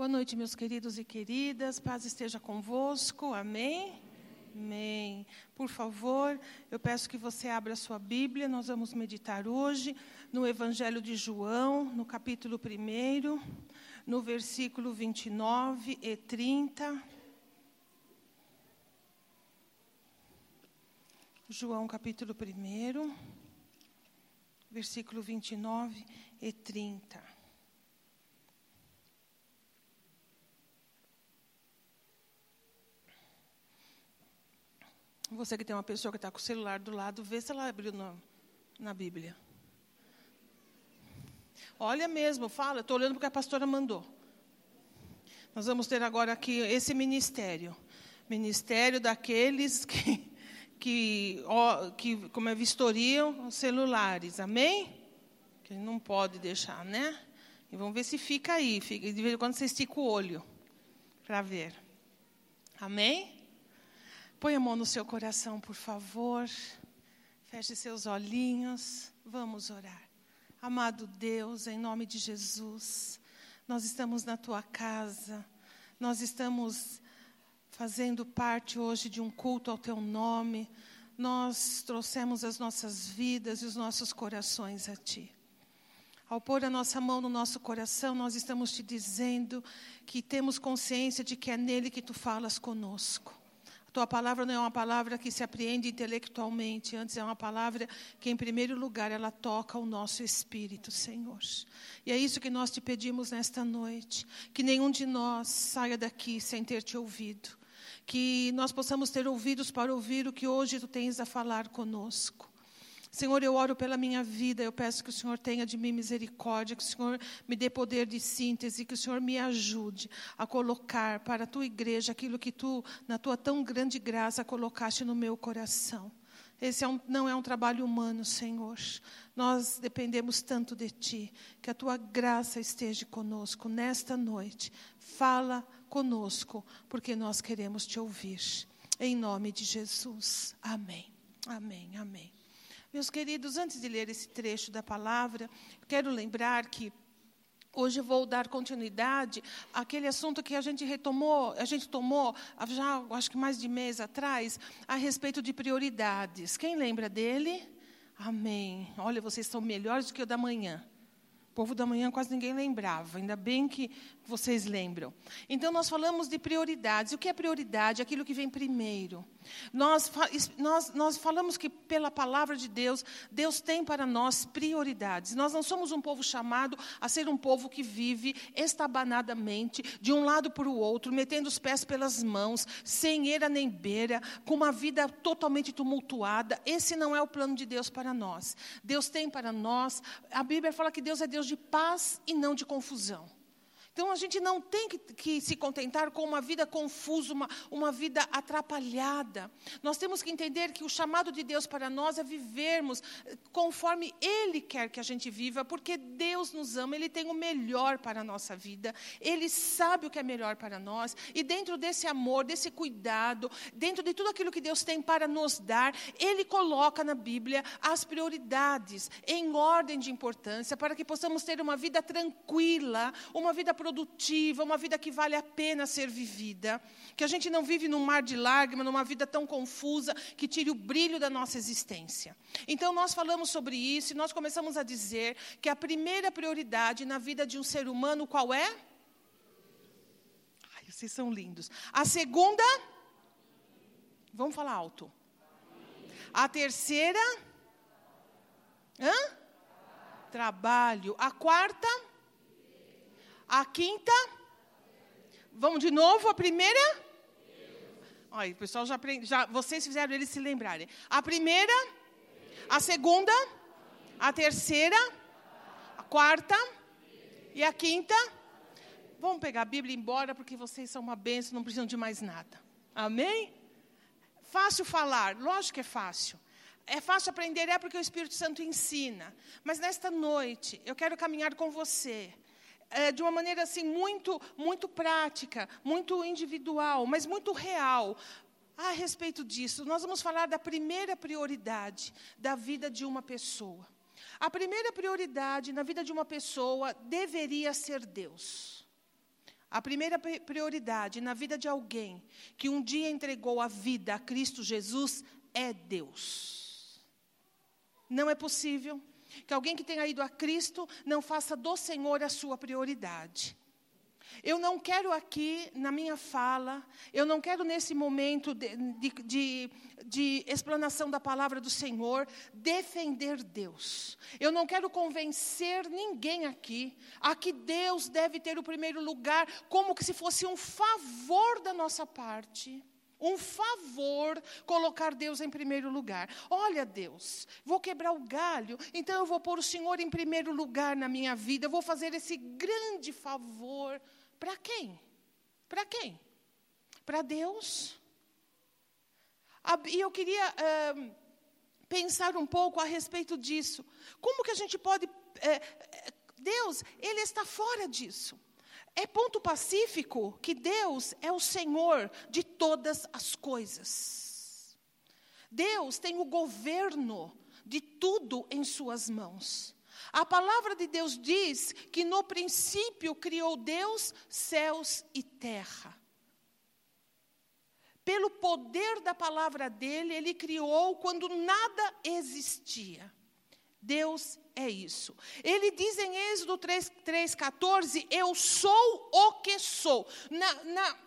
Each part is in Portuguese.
Boa noite, meus queridos e queridas. Paz esteja convosco. Amém. Amém. Por favor, eu peço que você abra a sua Bíblia. Nós vamos meditar hoje no Evangelho de João, no capítulo 1, no versículo 29 e 30. João, capítulo 1, versículo 29 e 30. Você que tem uma pessoa que está com o celular do lado, vê se ela abriu na, na Bíblia. Olha mesmo, fala, estou olhando porque a pastora mandou. Nós vamos ter agora aqui esse ministério. Ministério daqueles que, que, ó, que como é, vistoriam os celulares. Amém? Que não pode deixar, né? E vamos ver se fica aí. Fica, de vez em quando você estica o olho para ver. Amém? Põe a mão no seu coração, por favor. Feche seus olhinhos. Vamos orar. Amado Deus, em nome de Jesus, nós estamos na tua casa. Nós estamos fazendo parte hoje de um culto ao teu nome. Nós trouxemos as nossas vidas e os nossos corações a ti. Ao pôr a nossa mão no nosso coração, nós estamos te dizendo que temos consciência de que é nele que tu falas conosco. Tua palavra não é uma palavra que se apreende intelectualmente, antes é uma palavra que, em primeiro lugar, ela toca o nosso espírito, Senhor. E é isso que nós te pedimos nesta noite: que nenhum de nós saia daqui sem ter te ouvido. Que nós possamos ter ouvidos para ouvir o que hoje tu tens a falar conosco. Senhor, eu oro pela minha vida, eu peço que o Senhor tenha de mim misericórdia, que o Senhor me dê poder de síntese, que o Senhor me ajude a colocar para a tua igreja aquilo que tu, na tua tão grande graça, colocaste no meu coração. Esse é um, não é um trabalho humano, Senhor. Nós dependemos tanto de Ti. Que a Tua graça esteja conosco nesta noite. Fala conosco, porque nós queremos Te ouvir. Em nome de Jesus. Amém. Amém. Amém. Meus queridos, antes de ler esse trecho da palavra, quero lembrar que Hoje vou dar continuidade àquele assunto que a gente retomou, a gente tomou já acho que mais de mês atrás, a respeito de prioridades. Quem lembra dele? Amém. Olha, vocês são melhores do que o da manhã. Povo da manhã quase ninguém lembrava, ainda bem que vocês lembram. Então, nós falamos de prioridades. O que é prioridade? Aquilo que vem primeiro. Nós, nós, nós falamos que, pela palavra de Deus, Deus tem para nós prioridades. Nós não somos um povo chamado a ser um povo que vive estabanadamente, de um lado para o outro, metendo os pés pelas mãos, sem eira nem beira, com uma vida totalmente tumultuada. Esse não é o plano de Deus para nós. Deus tem para nós, a Bíblia fala que Deus é Deus de paz e não de confusão. Então a gente não tem que, que, se contentar com uma vida confusa, uma, uma vida atrapalhada. Nós temos que entender que o chamado de Deus para nós é vivermos eh, conforme Ele quer que a gente viva, porque Deus nos ama, Ele tem o melhor para a nossa vida, Ele sabe o que é melhor para nós, e dentro desse amor, desse cuidado, dentro de tudo aquilo que Deus tem para nos dar, Ele coloca na Bíblia as prioridades em ordem de importância, para que possamos ter uma vida tranquila, uma vida produtiva, uma vida que vale a pena ser vivida. Que a gente não vive num mar de lágrimas, numa vida tão confusa, que tire o brilho da nossa existência. Então, nós falamos sobre isso e nós começamos a dizer que a primeira prioridade na vida de um ser humano, qual é? Ai, vocês são lindos. A segunda, vamos falar alto. A terceira, hã? Trabalho. A quarta, a quinta? Vamos de novo, a primeira? Olha, o pessoal já, aprende, já vocês fizeram eles se lembrarem. A primeira, a segunda, a terceira, a quarta e a quinta. Vamos pegar a Bíblia embora porque vocês são uma bênção, não precisam de mais nada. Amém? Fácil falar, lógico que é fácil. É fácil aprender, é porque o Espírito Santo ensina. Mas nesta noite, eu quero caminhar com você é, de uma maneira assim muito, muito prática, muito individual, mas muito real. A respeito disso, nós vamos falar da primeira prioridade da vida de uma pessoa. A primeira prioridade na vida de uma pessoa deveria ser Deus. A primeira prioridade na vida de alguém que um dia entregou a vida a Cristo Jesus é Deus. Não é possível que alguém que tenha ido a Cristo não faça do Senhor a sua prioridade. Eu não quero aqui, na minha fala, eu não quero nesse momento de, de, de, de, explanação da palavra do Senhor, defender Deus. Eu não quero convencer ninguém aqui a que Deus deve ter o primeiro lugar, como que se fosse um favor da nossa parte. Um favor colocar Deus em primeiro lugar. Olha, Deus, vou quebrar o galho, então eu vou pôr o Senhor em primeiro lugar na minha vida, eu vou fazer esse grande favor para quem? Para quem? Para Deus. E eu queria uh, pensar um pouco a respeito disso. Como que a gente pode. Uh, Deus, Ele está fora disso. É ponto pacífico que Deus é o Senhor de todas as coisas. Deus tem o governo de tudo em Suas mãos. A palavra de Deus diz que no princípio criou Deus céus e terra. Pelo poder da palavra dele, ele criou quando nada existia. Deus é isso. Ele diz em Êxodo 3,14: Eu sou o que sou. Na, na,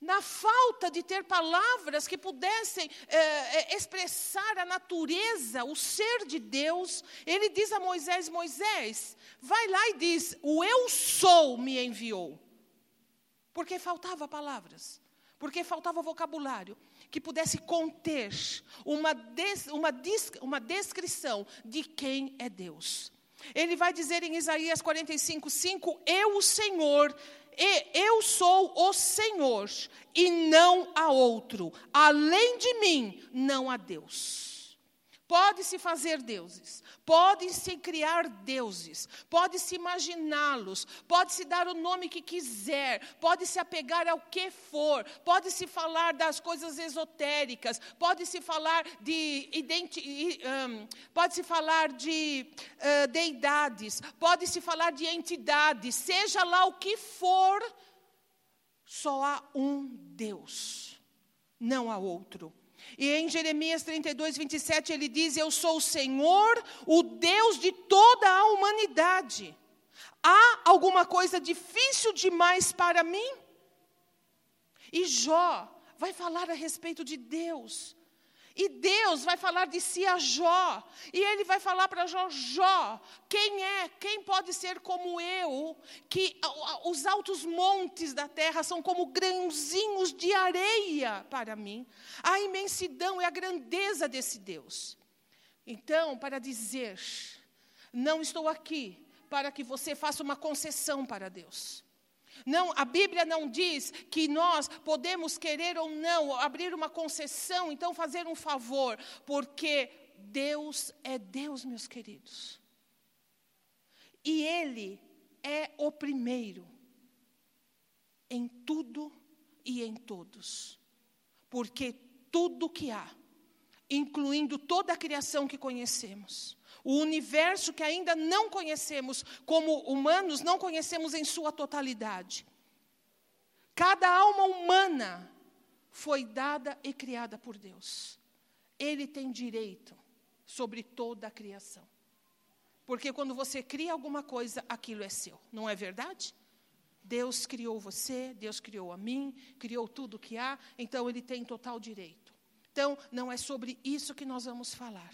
na falta de ter palavras que pudessem é, expressar a natureza, o ser de Deus, ele diz a Moisés: Moisés, vai lá e diz: O eu sou me enviou. Porque faltava palavras, porque faltava vocabulário que pudesse conter uma, des, uma, uma descrição de quem é Deus. Ele vai dizer em Isaías 45, 5: Eu, o Senhor, e eu sou o Senhor, e não há outro. Além de mim, não há Deus. Pode-se fazer deuses, pode-se criar deuses, pode-se imaginá-los, pode-se dar o nome que quiser, pode-se apegar ao que for, pode-se falar das coisas esotéricas, pode-se falar de um, pode-se falar de uh, deidades, pode-se falar de entidades, seja lá o que for, só há um Deus, não há outro. E em Jeremias 32, 27, ele diz: Eu sou o Senhor, o Deus de toda a humanidade. Há alguma coisa difícil demais para mim? E Jó vai falar a respeito de Deus. E Deus vai falar de si a Jó. E ele vai falar para Jó: Jó, quem é, quem pode ser como eu, que os altos montes da terra são como grãozinhos de areia para mim? A imensidão e a grandeza desse Deus. Então, para dizer, não estou aqui para que você faça uma concessão para Deus. Não, a Bíblia não diz que nós podemos querer ou não abrir uma concessão, então fazer um favor, porque Deus é Deus, meus queridos. E Ele é o primeiro em tudo e em todos. Porque tudo que há, incluindo toda a criação que conhecemos, o universo que ainda não conhecemos como humanos, não conhecemos em sua totalidade. Cada alma humana foi dada e criada por Deus. Ele tem direito sobre toda a criação. Porque quando você cria alguma coisa, aquilo é seu, não é verdade? Deus criou você, Deus criou a mim, criou tudo que há, então ele tem total direito. Então, não é sobre isso que nós vamos falar.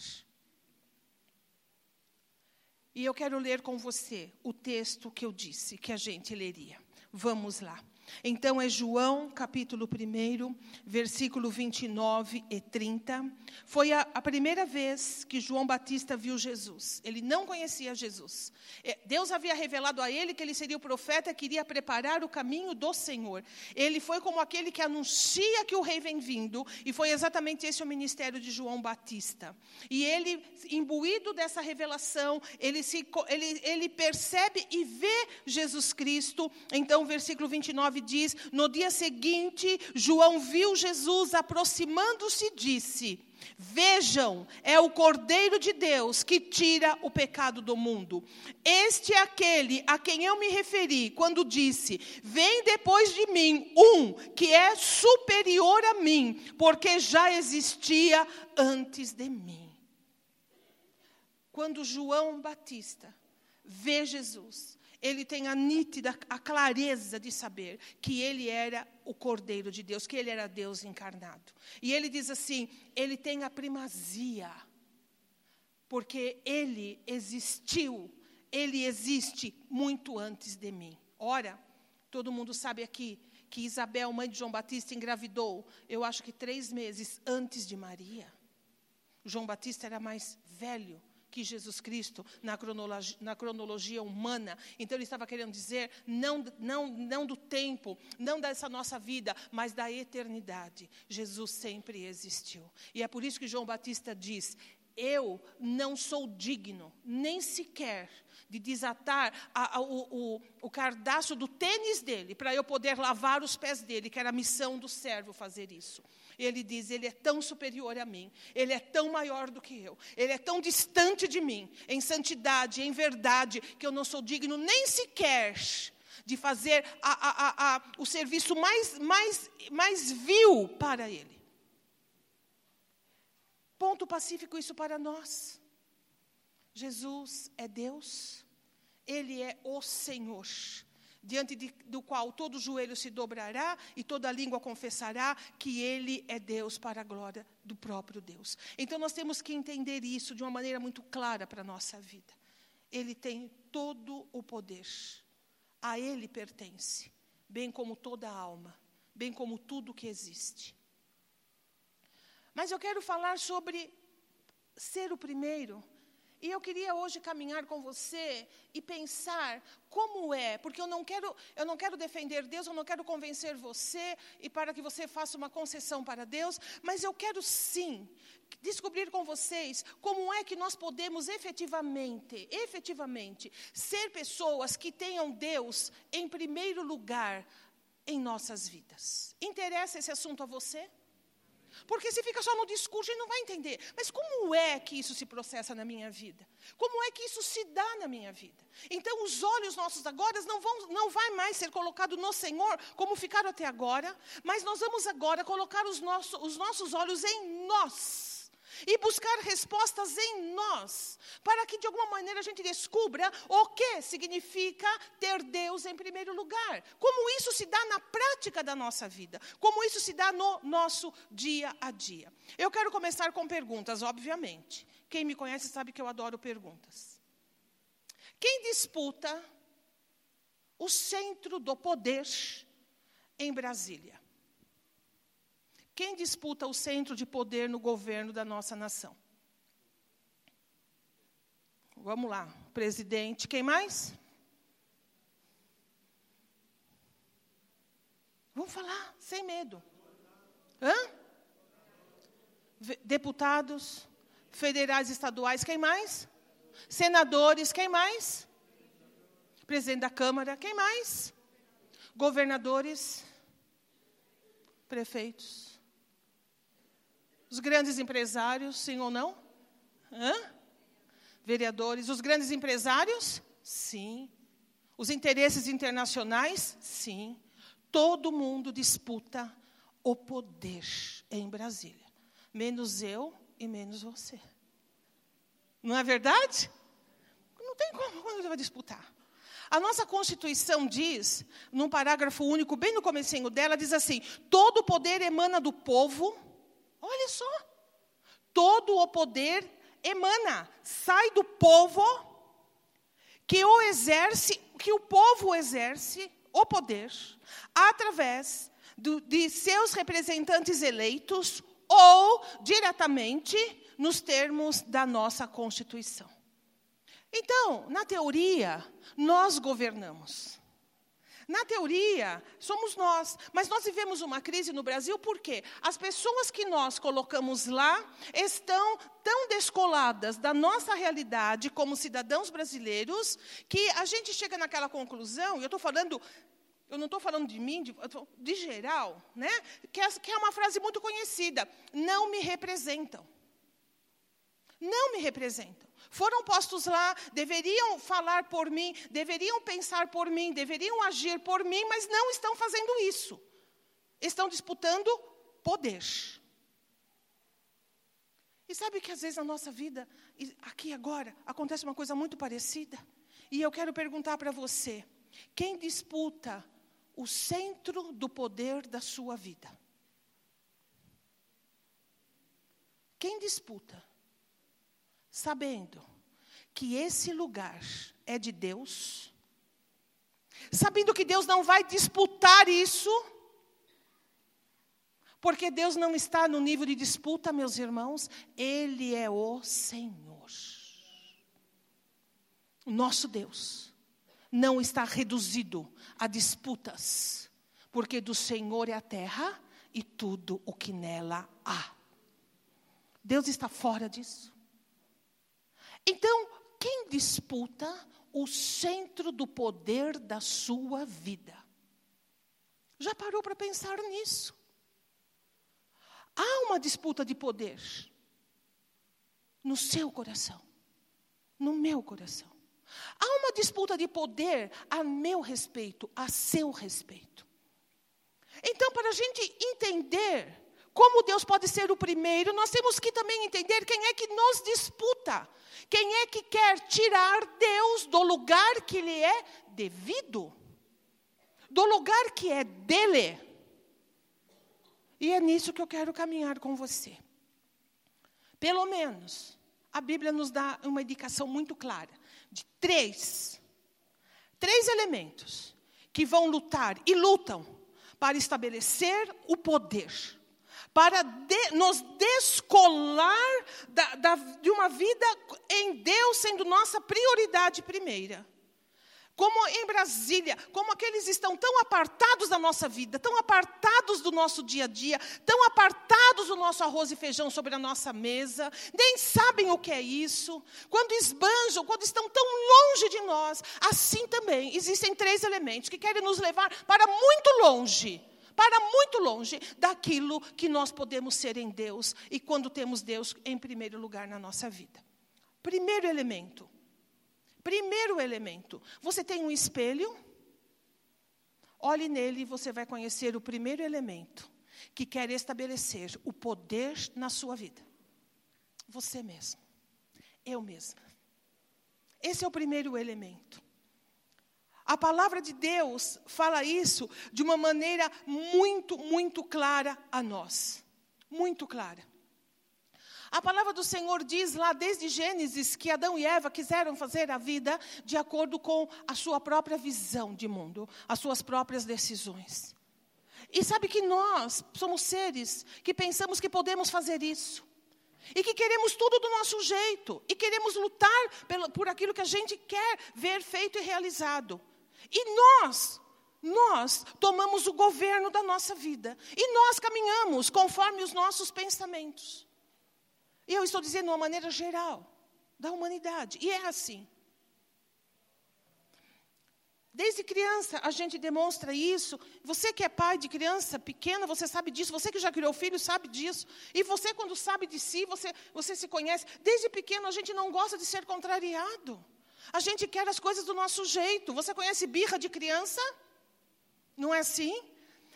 E eu quero ler com você o texto que eu disse que a gente leria. Vamos lá. Então é João, capítulo 1, versículo 29 e 30. Foi a, a, primeira vez que João Batista viu Jesus. Ele não conhecia Jesus. É, Deus havia revelado a ele que ele seria o profeta que iria preparar o caminho do Senhor. Ele foi como aquele que anuncia que o rei vem vindo, e foi exatamente esse o ministério de João Batista. E ele, imbuído dessa revelação, ele, se, ele, ele percebe e vê Jesus Cristo. Então, versículo 29 19 diz: No dia seguinte, João viu Jesus aproximando-se e disse: Vejam, é o Cordeiro de Deus que tira o pecado do mundo. Este é aquele a quem eu me referi quando disse: Vem depois de mim um que é superior a mim, porque já existia antes de mim. Quando João Batista vê Jesus, ele tem a nítida, a clareza de saber que ele era o Cordeiro de Deus, que ele era Deus encarnado. E ele diz assim: ele tem a primazia, porque ele existiu, ele existe muito antes de mim. Ora, todo mundo sabe aqui que Isabel, mãe de João Batista, engravidou, eu acho que três meses antes de Maria. João Batista era mais velho que Jesus Cristo na cronologia, na cronologia, humana. Então ele estava querendo dizer não, não, não do tempo, não dessa nossa vida, mas da eternidade. Jesus sempre existiu. E é por isso que João Batista diz: Eu não sou digno, nem sequer de desatar a, a, o, o, o cardaço do tênis dele, para eu poder lavar os pés dele, que era a missão do servo fazer isso. Ele diz: Ele é tão superior a mim, Ele é tão maior do que eu, Ele é tão distante de mim, em santidade, em verdade, que eu não sou digno nem sequer de fazer a, a, o serviço mais, mais, mais vil para Ele. Ponto pacífico isso para nós. Jesus é Deus, Ele é o Senhor diante de, do qual todo joelho se dobrará e toda língua confessará que Ele é Deus para a glória do próprio Deus. Então nós temos que entender isso de uma maneira muito clara para a nossa vida. Ele tem todo o poder, a Ele pertence, bem como toda a alma, bem como tudo que existe. Mas eu quero falar sobre ser o primeiro e eu queria hoje caminhar com você e pensar como é, porque eu não quero, eu não quero defender Deus, eu não quero convencer você e para que você faça uma concessão para Deus, mas eu quero sim descobrir com vocês como é que nós podemos efetivamente, efetivamente ser pessoas que tenham Deus em primeiro lugar em nossas vidas. Interessa esse assunto a você? Porque se fica só no discurso, gente não vai entender. Mas como é que isso se processa na minha vida? Como é que isso se dá na minha vida? Então, os olhos nossos agora não vão, não vai mais ser colocado no Senhor, como ficaram até agora, mas nós vamos agora colocar os, nosso, os nossos olhos em nós e buscar respostas em nós, para que de alguma maneira a gente descubra o que significa ter Deus em primeiro lugar. Como isso se dá na prática da nossa vida, como isso se dá no nosso dia a dia. Eu quero começar com perguntas, obviamente. Quem me conhece sabe que eu adoro perguntas. Quem disputa o centro do poder em Brasília? Quem disputa o centro de poder no governo da nossa nação? Vamos lá, presidente. Quem mais? Vamos falar, sem medo. Hã? Deputados federais estaduais, quem mais? Senadores, quem mais? Presidente da Câmara, quem mais? Governadores, prefeitos. Os grandes empresários, sim ou não? Hã? Vereadores, os grandes empresários? Sim. Os interesses internacionais? Sim. Todo mundo disputa o poder em Brasília. Menos eu e menos você. Não é verdade? Não tem como ele vai disputar. A nossa Constituição diz, num parágrafo único, bem no comecinho dela, diz assim: todo o poder emana do povo Olha só. Todo o poder emana, sai do povo que o exerce, que o povo exerce o poder através do, de seus representantes eleitos ou diretamente nos termos da nossa Constituição. Então, na teoria, nós governamos. Na teoria, somos nós, mas nós vivemos uma crise no Brasil porque as pessoas que nós colocamos lá estão tão descoladas da nossa realidade como cidadãos brasileiros que a gente chega naquela conclusão, e eu estou falando eu não estou falando de mim, de, de geral, né? Que é, que é uma frase muito conhecida. Não me representam. Não me representam. Foram postos lá, deveriam falar por mim, deveriam pensar por mim, deveriam agir por mim, mas não estão fazendo isso. Estão disputando poder. E sabe que às vezes na nossa vida, aqui agora, acontece uma coisa muito parecida? E eu quero perguntar para você: quem disputa o centro do poder da sua vida? Quem disputa? Sabendo que esse lugar é de Deus, sabendo que Deus não vai disputar isso, porque Deus não está no nível de disputa, meus irmãos, Ele é o Senhor. O nosso Deus não está reduzido a disputas, porque do Senhor é a terra e tudo o que nela há. Deus está fora disso. Então, quem disputa o centro do poder da sua vida? Já parou para pensar nisso? Há uma disputa de poder no seu coração, no meu coração. Há uma disputa de poder a meu respeito, a seu respeito. Então, para a gente entender como Deus pode ser o primeiro, nós temos que também entender quem é que nos disputa. Quem é que quer tirar Deus do lugar que lhe é devido? Do lugar que é dele. E é nisso que eu quero caminhar com você. Pelo menos, a Bíblia nos dá uma indicação muito clara de três, três elementos que vão lutar e lutam para estabelecer o poder, para de, nos descolar da, da, de uma vida em Deus sendo nossa prioridade primeira. Como em Brasília, como aqueles estão tão apartados da nossa vida, tão apartados do nosso dia a dia, tão apartados do nosso arroz e feijão sobre a nossa mesa, nem sabem o que é isso. Quando esbanjam, quando estão tão longe de nós, assim também existem três elementos que querem nos levar para muito longe para muito longe daquilo que nós podemos ser em Deus e quando temos Deus em primeiro lugar na nossa vida. Primeiro elemento, Primeiro elemento: você tem um espelho, olhe nele e você vai conhecer o primeiro elemento que quer estabelecer o poder na sua vida. Você mesmo. Eu mesma. Esse é o primeiro elemento. A palavra de Deus fala isso de uma maneira muito, muito clara a nós. Muito clara. A palavra do Senhor diz lá desde Gênesis que Adão e Eva quiseram fazer a vida de acordo com a sua própria visão de mundo, as suas próprias decisões. E sabe que nós somos seres que pensamos que podemos fazer isso. E que queremos tudo do nosso jeito. E queremos lutar pelo, por aquilo que a gente quer ver feito e realizado. E nós, nós tomamos o governo da nossa vida. E nós caminhamos conforme os nossos pensamentos. E eu estou dizendo de uma maneira geral, da humanidade. E é assim. Desde criança a gente demonstra isso. Você que é pai de criança pequena, você sabe disso. Você que já criou filho sabe disso. E você, quando sabe de si, você, você se conhece. Desde pequeno a gente não gosta de ser contrariado. A gente quer as coisas do nosso jeito. Você conhece birra de criança? Não é assim?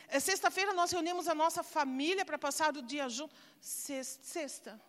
É, Sexta-feira nós reunimos a nossa família para passar o dia junto. Sexta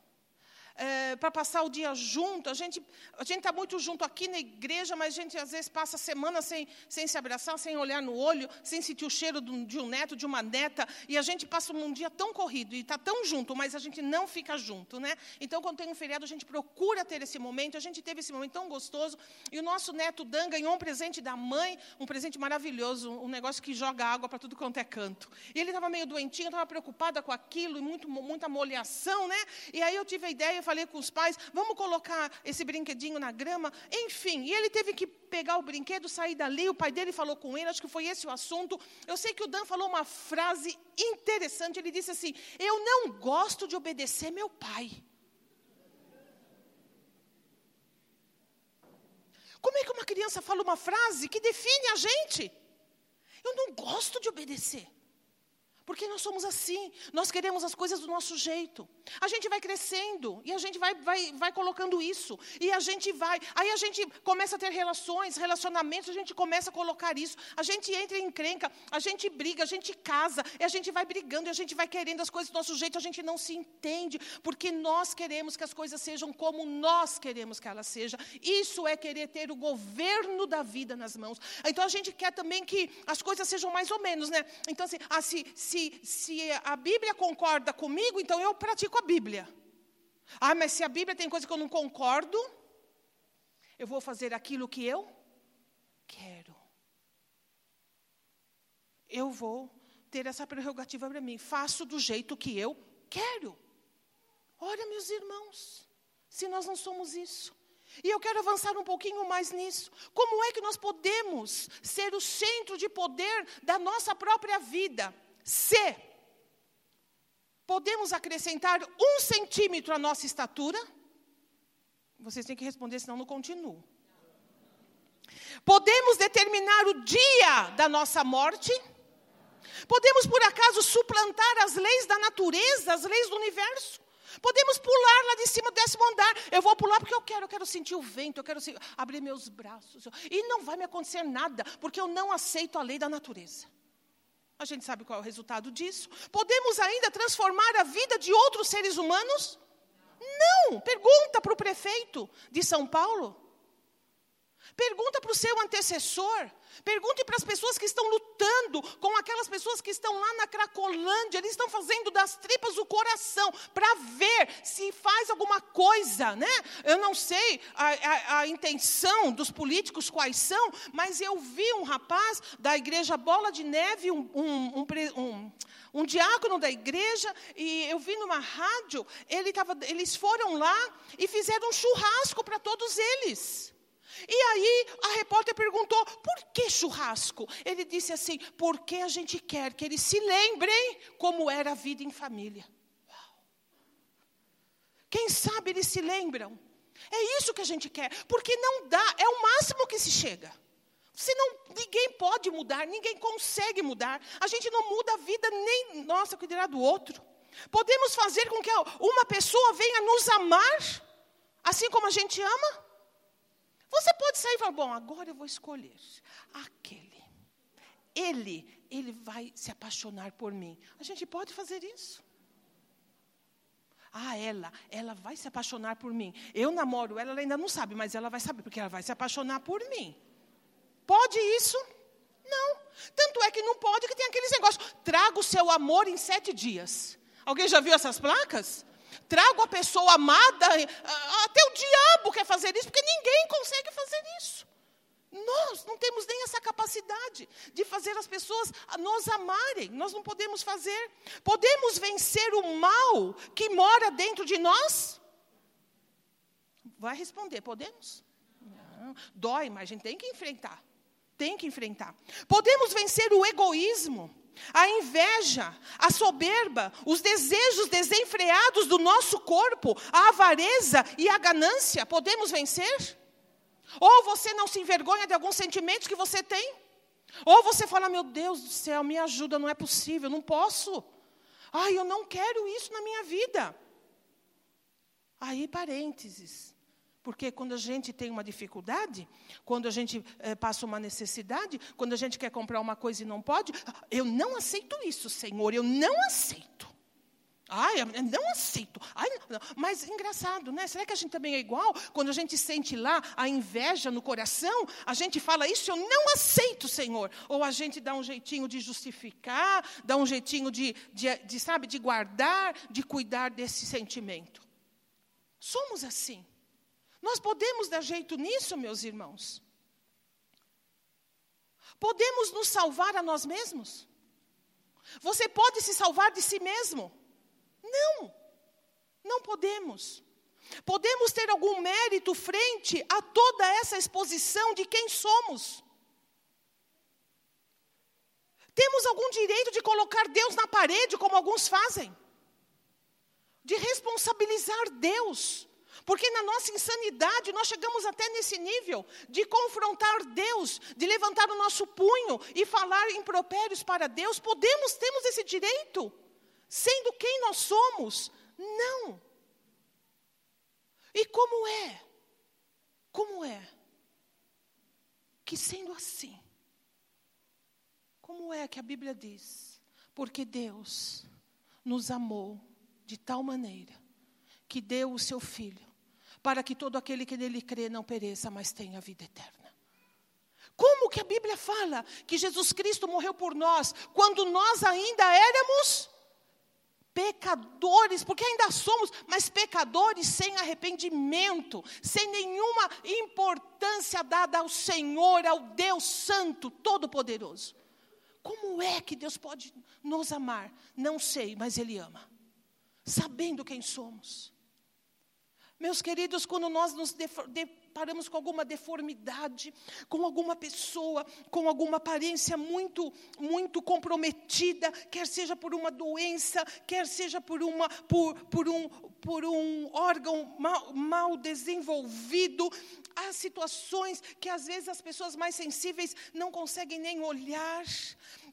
é, para passar o dia junto. A gente a gente está muito junto aqui na igreja, mas a gente às vezes passa a semana sem, sem se abraçar, sem olhar no olho, sem sentir o cheiro de um neto, de uma neta. E a gente passa um dia tão corrido e está tão junto, mas a gente não fica junto, né? Então, quando tem um feriado, a gente procura ter esse momento. A gente teve esse momento tão gostoso. E o nosso neto Dan ganhou um presente da mãe, um presente maravilhoso, um negócio que joga água para tudo quanto é canto. E ele estava meio doentinho, estava preocupada com aquilo, e muito, muita molhação, né? E aí eu tive a ideia, falei com os pais, vamos colocar esse brinquedinho na grama. Enfim, e ele teve que pegar o brinquedo, sair dali. O pai dele falou com ele, acho que foi esse o assunto. Eu sei que o Dan falou uma frase interessante. Ele disse assim: Eu não gosto de obedecer meu pai. Como é que uma criança fala uma frase que define a gente? Eu não gosto de obedecer. Porque nós somos assim, nós queremos as coisas do nosso jeito. A gente vai crescendo e a gente vai, vai, vai colocando isso. E a gente vai. Aí a gente começa a ter relações, relacionamentos, a gente começa a colocar isso. A gente entra em encrenca, a gente briga, a gente casa, e a gente vai brigando, e a gente vai querendo as coisas do nosso jeito, a gente não se entende, porque nós queremos que as coisas sejam como nós queremos que elas sejam. Isso é querer ter o governo da vida nas mãos. Então a gente quer também que as coisas sejam mais ou menos, né? Então, assim, ah, se, se se, se a Bíblia concorda comigo, então eu pratico a Bíblia. Ah, mas se a Bíblia tem coisa que eu não concordo, eu vou fazer aquilo que eu quero. Eu vou ter essa prerrogativa para mim. Faço do jeito que eu quero. Olha, meus irmãos, se nós não somos isso. E eu quero avançar um pouquinho mais nisso. Como é que nós podemos ser o centro de poder da nossa própria vida? Se podemos acrescentar um centímetro à nossa estatura, vocês têm que responder, senão não continuo. Podemos determinar o dia da nossa morte? Podemos, por acaso, suplantar as leis da natureza, as leis do universo? Podemos pular lá de cima do décimo andar. Eu vou pular porque eu quero, eu quero sentir o vento, eu quero abrir meus braços. E não vai me acontecer nada, porque eu não aceito a lei da natureza. A gente sabe qual é o resultado disso. Podemos ainda transformar a vida de outros seres humanos? Não! Pergunta para o prefeito de São Paulo. Pergunta para o seu antecessor. Pergunte para as pessoas que estão lutando com aquelas pessoas que estão lá na Cracolândia. Eles estão fazendo das tripas o coração para ver se faz alguma coisa, né? Eu não sei a, a, a, intenção dos políticos quais são, mas eu vi um rapaz da igreja Bola de Neve, um, um, um, um diácono da igreja, e eu vi numa rádio, ele tava, eles foram lá e fizeram um churrasco para todos eles. E aí a repórter perguntou: por que churrasco? Ele disse assim: porque a gente quer que eles se lembrem como era a vida em família. Uau. Quem sabe eles se lembram? É isso que a gente quer, porque não dá, é o máximo que se chega. Senão ninguém pode mudar, ninguém consegue mudar. A gente não muda a vida nem nossa que dirá do outro. Podemos fazer com que uma pessoa venha nos amar, assim como a gente ama? Você pode sair e falar: bom, agora eu vou escolher aquele. Ele, ele vai se apaixonar por mim. A gente pode fazer isso. Ah, ela, ela vai se apaixonar por mim. Eu namoro ela, ela ainda não sabe, mas ela vai saber, porque ela vai se apaixonar por mim. Pode isso? Não. Tanto é que não pode que tem aqueles negócios. Traga o seu amor em sete dias. Alguém já viu essas placas? Trago a pessoa amada, até o diabo quer fazer isso, porque ninguém consegue fazer isso. Nós não temos nem essa capacidade de fazer as pessoas nos amarem. Nós não podemos fazer. Podemos vencer o mal que mora dentro de nós? Vai responder, podemos? Não. Dói, mas a gente tem que enfrentar. Tem que enfrentar. Podemos vencer o egoísmo a inveja, a soberba, os desejos desenfreados do nosso corpo, a avareza e a ganância, podemos vencer? Ou você não se envergonha de alguns sentimentos que você tem? Ou você fala, meu Deus do céu, me ajuda, não é possível, não posso. Ai, eu não quero isso na minha vida. Aí, parênteses. Porque quando a gente tem uma dificuldade, quando a gente é, passa uma necessidade, quando a gente quer comprar uma coisa e não pode, eu não aceito isso, Senhor, eu não aceito. Ai, não aceito. Ai, não. Mas engraçado, né? Será que a gente também é igual? Quando a gente sente lá a inveja no coração, a gente fala isso, eu não aceito, Senhor. Ou a gente dá um jeitinho de justificar, dá um jeitinho de, de, de sabe, de guardar, de cuidar desse sentimento. Somos assim. Nós podemos dar jeito nisso, meus irmãos? Podemos nos salvar a nós mesmos? Você pode se salvar de si mesmo? Não, não podemos. Podemos ter algum mérito frente a toda essa exposição de quem somos? Temos algum direito de colocar Deus na parede, como alguns fazem? De responsabilizar Deus Porque na nossa insanidade nós chegamos até nesse nível de confrontar Deus, de levantar o nosso punho e falar impropérios para Deus. Podemos, temos esse direito, sendo quem nós somos? Não. E como é? Como é? Que sendo assim, como é que a Bíblia diz? Porque Deus nos amou de tal maneira que deu o seu Filho, para que todo aquele que nele crê não pereça, mas tenha vida eterna. Como que a Bíblia fala que Jesus Cristo morreu por nós, quando nós ainda éramos pecadores, porque ainda somos, mas pecadores sem arrependimento, sem nenhuma importância dada ao Senhor, ao Deus Santo, Todo-Poderoso. Como é que Deus pode nos amar? Não sei, mas Ele ama, sabendo quem somos. Meus queridos, quando nós nos deparamos com alguma deformidade, com alguma pessoa, com alguma aparência muito, muito comprometida, quer seja por uma doença, quer seja por, uma, por, por, um, por um órgão mal, mal desenvolvido, há situações que às vezes as pessoas mais sensíveis não conseguem nem olhar.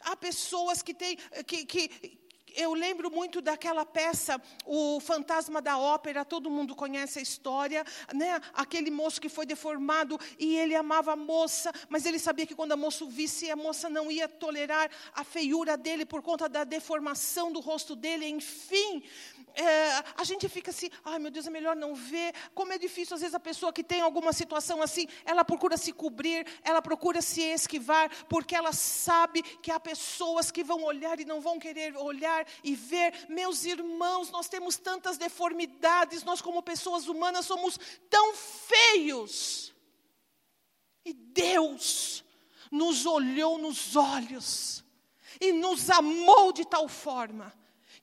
Há pessoas que têm que, que eu lembro muito daquela peça, O Fantasma da Ópera, todo mundo conhece a história, né? Aquele moço que foi deformado e ele amava a moça, mas ele sabia que quando a moça o visse, a moça não ia tolerar a feiura dele por conta da deformação do rosto dele, enfim é, a gente fica assim, ai meu Deus, é melhor não ver. Como é difícil, às vezes, a pessoa que tem alguma situação assim, ela procura se cobrir, ela procura se esquivar, porque ela sabe que há pessoas que vão olhar e não vão querer olhar e ver. Meus irmãos, nós temos tantas deformidades, nós, como pessoas humanas, somos tão feios. E Deus nos olhou nos olhos e nos amou de tal forma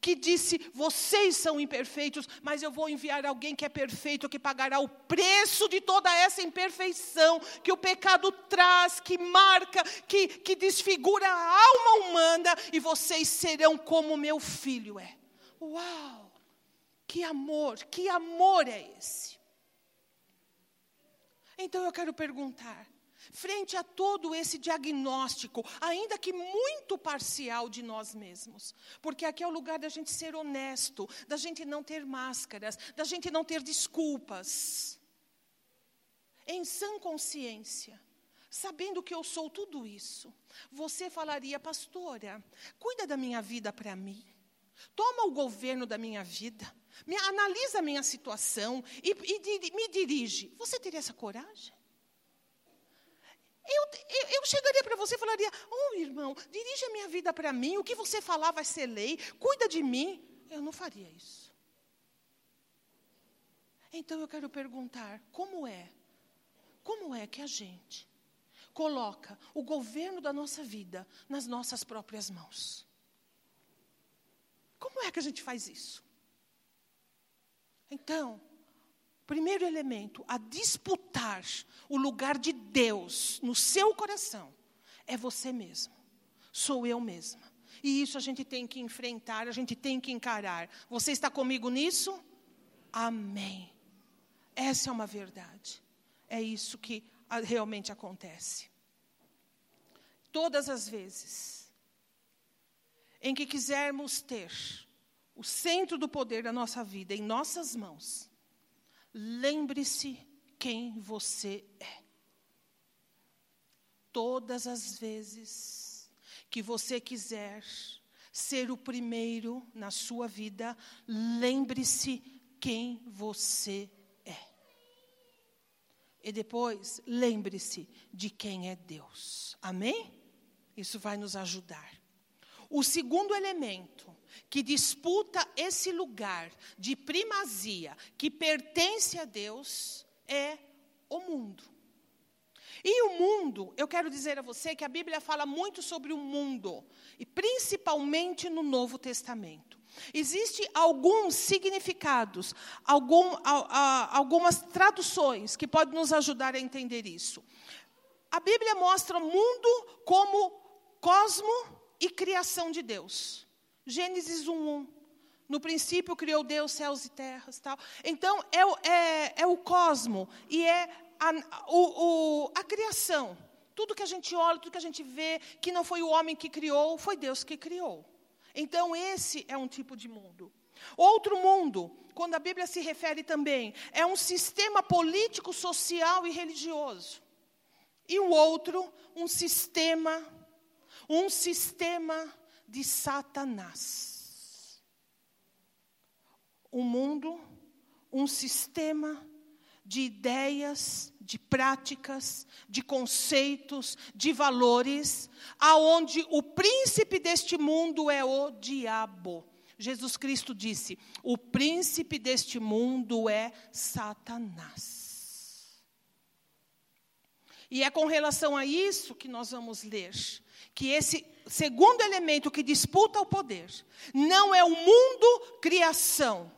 que disse: Vocês são imperfeitos, mas eu vou enviar alguém que é perfeito, que pagará o preço de toda essa imperfeição que o pecado traz, que marca, que, que desfigura a alma humana, e vocês serão como meu filho é. Uau! Que amor, que amor é esse? Então eu quero perguntar: frente a todo esse diagnóstico, ainda que muito parcial de nós mesmos. Porque aqui é o lugar da gente ser honesto, da gente não ter máscaras, da gente não ter desculpas. Em sã consciência, sabendo que eu sou tudo isso, você falaria, pastora, cuida da minha vida para mim. Toma o governo da minha vida, me, analisa a minha situação e, e, e me dirige. Você teria essa coragem? Eu, eu, eu chegaria para você e falaria: Oh, irmão, dirige a minha vida para mim, o que você falar vai ser lei, cuida de mim. Eu não faria isso. Então eu quero perguntar: como é? Como é que a gente coloca o governo da nossa vida nas nossas próprias mãos? Como é que a gente faz isso? Então, Primeiro elemento, a disputar o lugar de Deus no seu coração, é você mesmo. Sou eu mesma. E isso a gente tem que enfrentar, a gente tem que encarar. Você está comigo nisso? Amém. Essa é uma verdade. É isso que realmente acontece. Todas as vezes em que quisermos ter o centro do poder da nossa vida em nossas mãos, Lembre-se quem você é. Todas as vezes que você quiser ser o primeiro na sua vida, lembre-se quem você é. E depois, lembre-se de quem é Deus. Amém? Isso vai nos ajudar. O segundo elemento que disputa esse lugar de primazia que pertence a Deus é o mundo. E o mundo, eu quero dizer a você que a Bíblia fala muito sobre o mundo, e principalmente no Novo Testamento. Existem alguns significados, algum, algumas traduções que podem nos ajudar a entender isso. A Bíblia mostra o mundo como cosmo e criação de Deus. Gênesis 1:1. No princípio criou Deus céus e terras. Tal. Então, é, o- é, é o cosmo e é a, o, o, a criação. Tudo que a gente olha, tudo que a gente vê, que não foi o homem que criou, foi Deus que criou. Então, esse é um tipo de mundo. Outro mundo, quando a Bíblia se refere também, é um sistema político, social e religioso. E o outro, um sistema, um sistema de Satanás. Um mundo, um sistema de ideias, de práticas, de conceitos, de valores, aonde o príncipe deste mundo é o diabo. Jesus Cristo disse: "O príncipe deste mundo é Satanás". E é com relação a isso que nós vamos ler, que esse segundo elemento que disputa o poder não é o mundo criação.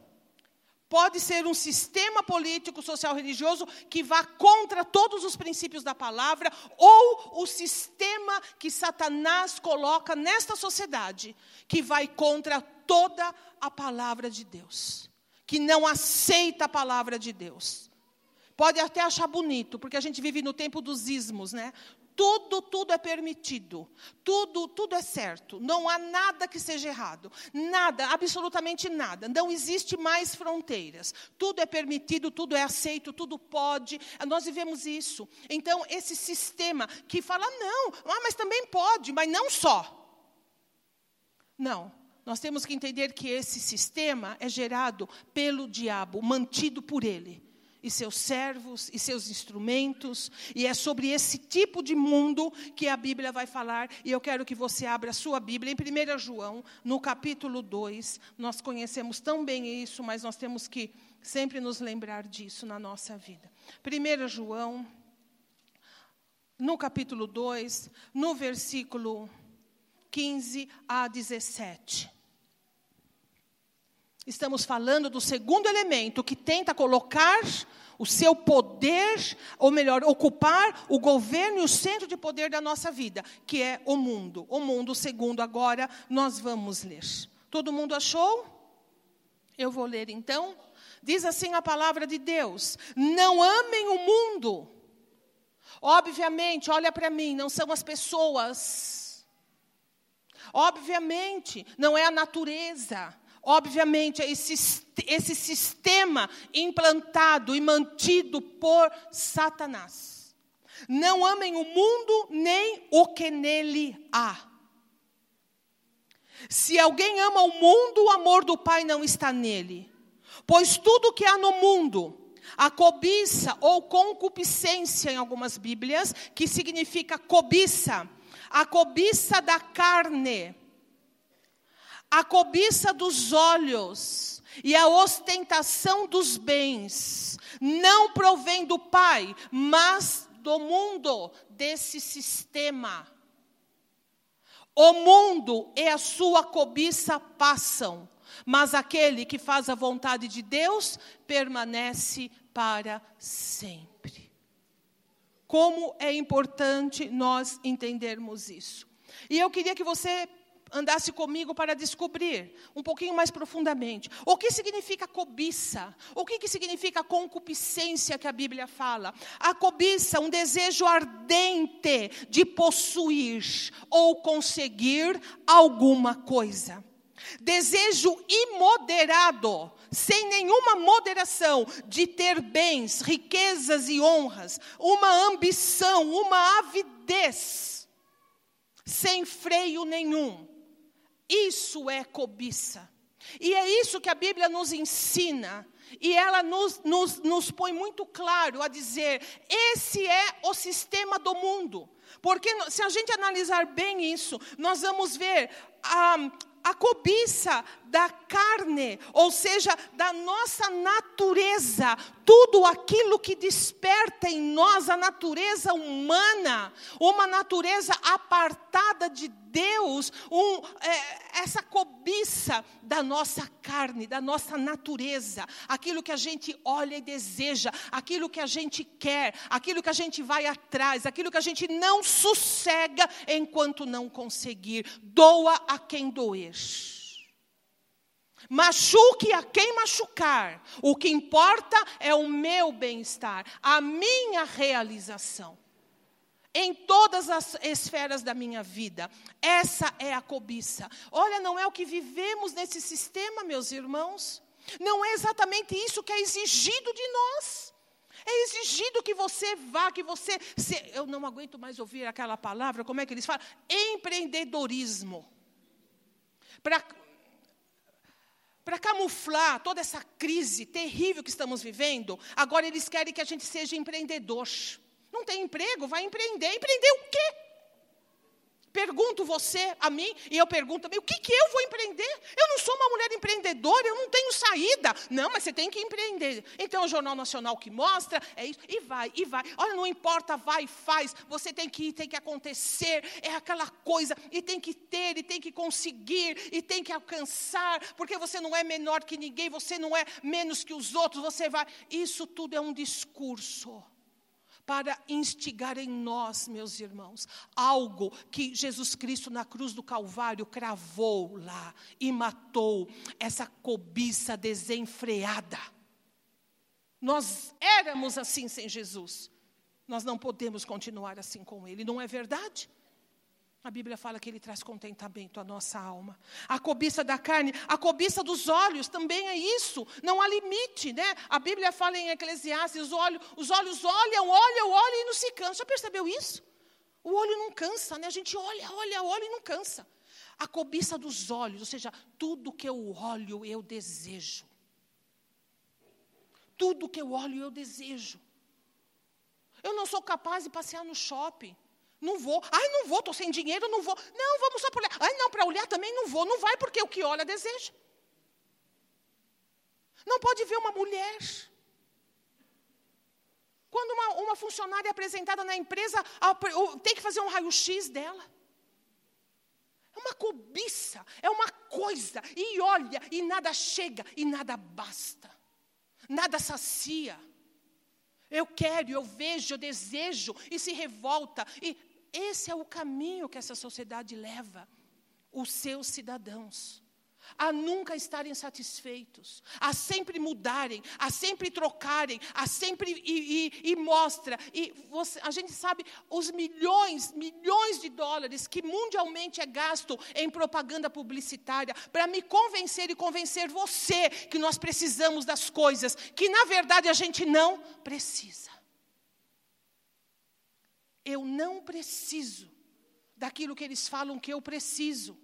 Pode ser um sistema político, social, religioso que vá contra todos os princípios da palavra, ou o sistema que Satanás coloca nesta sociedade, que vai contra toda a palavra de Deus, que não aceita a palavra de Deus. Pode até achar bonito, porque a gente vive no tempo dos ismos, né? Tudo, tudo é permitido. Tudo, tudo é certo. Não há nada que seja errado. Nada, absolutamente nada. Não existe mais fronteiras. Tudo é permitido, tudo é aceito, tudo pode. Nós vivemos isso. Então, esse sistema que fala, não, ah, mas também pode, mas não só. Não. Nós temos que entender que esse sistema é gerado pelo diabo, mantido por ele e seus servos e seus instrumentos, e é sobre esse tipo de mundo que a Bíblia vai falar, e eu quero que você abra a sua Bíblia em 1 João, no capítulo 2. Nós conhecemos tão bem isso, mas nós temos que sempre nos lembrar disso na nossa vida. 1 João, no capítulo 2, no versículo 15 a 17. Estamos falando do segundo elemento que tenta colocar o seu poder, ou melhor, ocupar o governo e o centro de poder da nossa vida, que é o mundo. O mundo, segundo agora, nós vamos ler. Todo mundo achou? Eu vou ler então. Diz assim a palavra de Deus: Não amem o mundo. Obviamente, olha para mim, não são as pessoas. Obviamente, não é a natureza. Obviamente, é esse, esse sistema implantado e mantido por Satanás. Não amem o mundo nem o que nele há. Se alguém ama o mundo, o amor do Pai não está nele. Pois tudo que há no mundo, a cobiça ou concupiscência em algumas Bíblias, que significa cobiça, a cobiça da carne, a cobiça dos olhos e a ostentação dos bens não provém do Pai, mas do mundo, desse sistema. O mundo e a sua cobiça passam, mas aquele que faz a vontade de Deus permanece para sempre. Como é importante nós entendermos isso. E eu queria que você andasse comigo para descobrir um pouquinho mais profundamente o que significa cobiça, o que, que significa concupiscência que a Bíblia fala. A cobiça, um desejo ardente de possuir ou conseguir alguma coisa. Desejo imoderado, sem nenhuma moderação, de ter bens, riquezas e honras, uma ambição, uma avidez, sem freio nenhum. Isso é cobiça. E é isso que a Bíblia nos ensina. E ela nos, nos, nos põe muito claro a dizer: esse é o sistema do mundo. Porque se a gente analisar bem isso, nós vamos ver a, a cobiça da carne, ou seja, da nossa natureza, tudo aquilo que desperta em nós a natureza humana, uma natureza apartada de Deus, um, é, essa cobiça da nossa carne, da nossa natureza, aquilo que a gente olha e deseja, aquilo que a gente quer, aquilo que a gente vai atrás, aquilo que a gente não sossega enquanto não conseguir, doa a quem doer. Machuque a quem machucar. O que importa é o meu bem-estar, a minha realização. Em todas as esferas da minha vida. Essa é a cobiça. Olha, não é o que vivemos nesse sistema, meus irmãos. Não é exatamente isso que é exigido de nós. É exigido que você vá, que você. Se, eu não aguento mais ouvir aquela palavra, como é que eles falam? Empreendedorismo. Para para camuflar toda essa crise terrível que estamos vivendo, agora eles querem que a gente seja empreendedor. Não tem emprego, vai empreender. Empreender o quê? Pergunto você a mim, e eu pergunto também, o que, que eu vou empreender? Eu não sou uma mulher empreendedora, eu não tenho saída. Não, mas você tem que empreender. Então, o Jornal Nacional que mostra, é isso, e vai, e vai. Olha, não importa, vai, faz. Você tem que ir, tem que acontecer. É aquela coisa, e tem que ter, e tem que conseguir, e tem que alcançar, porque você não é menor que ninguém, você não é menos que os outros, você vai. Isso tudo é um discurso para instigar em nós, meus irmãos, algo que Jesus Cristo na cruz do Calvário cravou lá e matou essa cobiça desenfreada. Nós éramos assim sem Jesus. Nós não podemos continuar assim com Ele, não é verdade? A Bíblia fala que ele traz contentamento à nossa alma. A cobiça da carne, a cobiça dos olhos também é isso. Não há limite, né? A Bíblia fala em Eclesiastes, os olhos, os olhos olham, olham, olham e não se cansam. Já percebeu isso? O olho não cansa, né? A gente olha, olha, olha e não cansa. A cobiça dos olhos, ou seja, tudo que eu olho eu desejo. Tudo que eu olho eu desejo. Eu não sou capaz de passear no shopping. Não vou. Ai, não vou, estou sem dinheiro, não vou. Não, vamos só para olhar. Ai, não, para olhar também não vou. Não vai porque o que olha deseja. Não pode ver uma mulher. Quando uma, uma funcionária é apresentada na empresa, tem que fazer um raio-x dela. É uma cobiça, é uma coisa, e olha, e nada chega, e nada basta, nada sacia. Eu quero, eu vejo, eu desejo, e se revolta. E esse é o caminho que essa sociedade leva os seus cidadãos. A nunca estarem satisfeitos, a sempre mudarem, a sempre trocarem, a sempre e, e, e mostra. E você, a gente sabe os milhões, milhões de dólares que mundialmente é gasto em propaganda publicitária para me convencer e convencer você que nós precisamos das coisas que na verdade a gente não precisa. Eu não preciso daquilo que eles falam que eu preciso.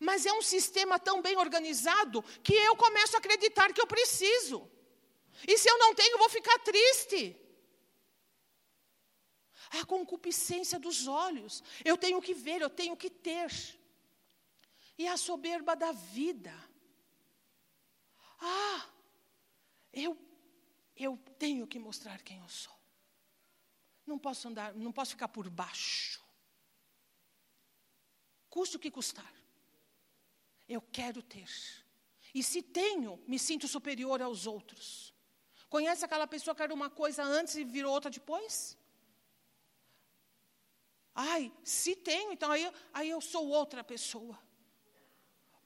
Mas é um sistema tão bem organizado que eu começo a acreditar que eu preciso. E se eu não tenho, eu vou ficar triste. A concupiscência dos olhos. Eu tenho que ver, eu tenho que ter. E a soberba da vida. Ah, eu, eu tenho que mostrar quem eu sou. Não posso andar, não posso ficar por baixo. Custe o que custar. Eu quero ter. E se tenho, me sinto superior aos outros. Conhece aquela pessoa que era uma coisa antes e virou outra depois? Ai, se tenho, então aí, aí eu sou outra pessoa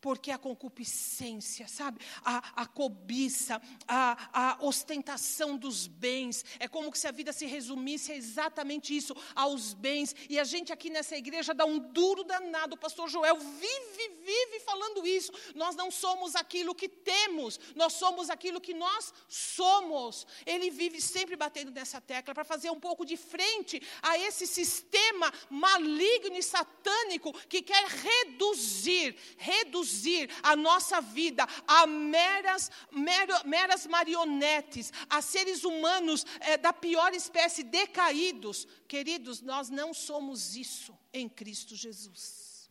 porque a concupiscência, sabe? A, a cobiça, a, a, ostentação dos bens, é como se a vida se resumisse a exatamente isso, aos bens. E a gente aqui nessa igreja dá um duro danado. O pastor Joel vive, vive falando isso. Nós não somos aquilo que temos, nós somos aquilo que nós somos. Ele vive sempre batendo nessa tecla para fazer um pouco de frente a esse sistema maligno e satânico que quer reduzir, reduzir reduzir a nossa vida a meras, mero, meras marionetes, a seres humanos é, da pior espécie, decaídos. Queridos, nós não somos isso em Cristo Jesus.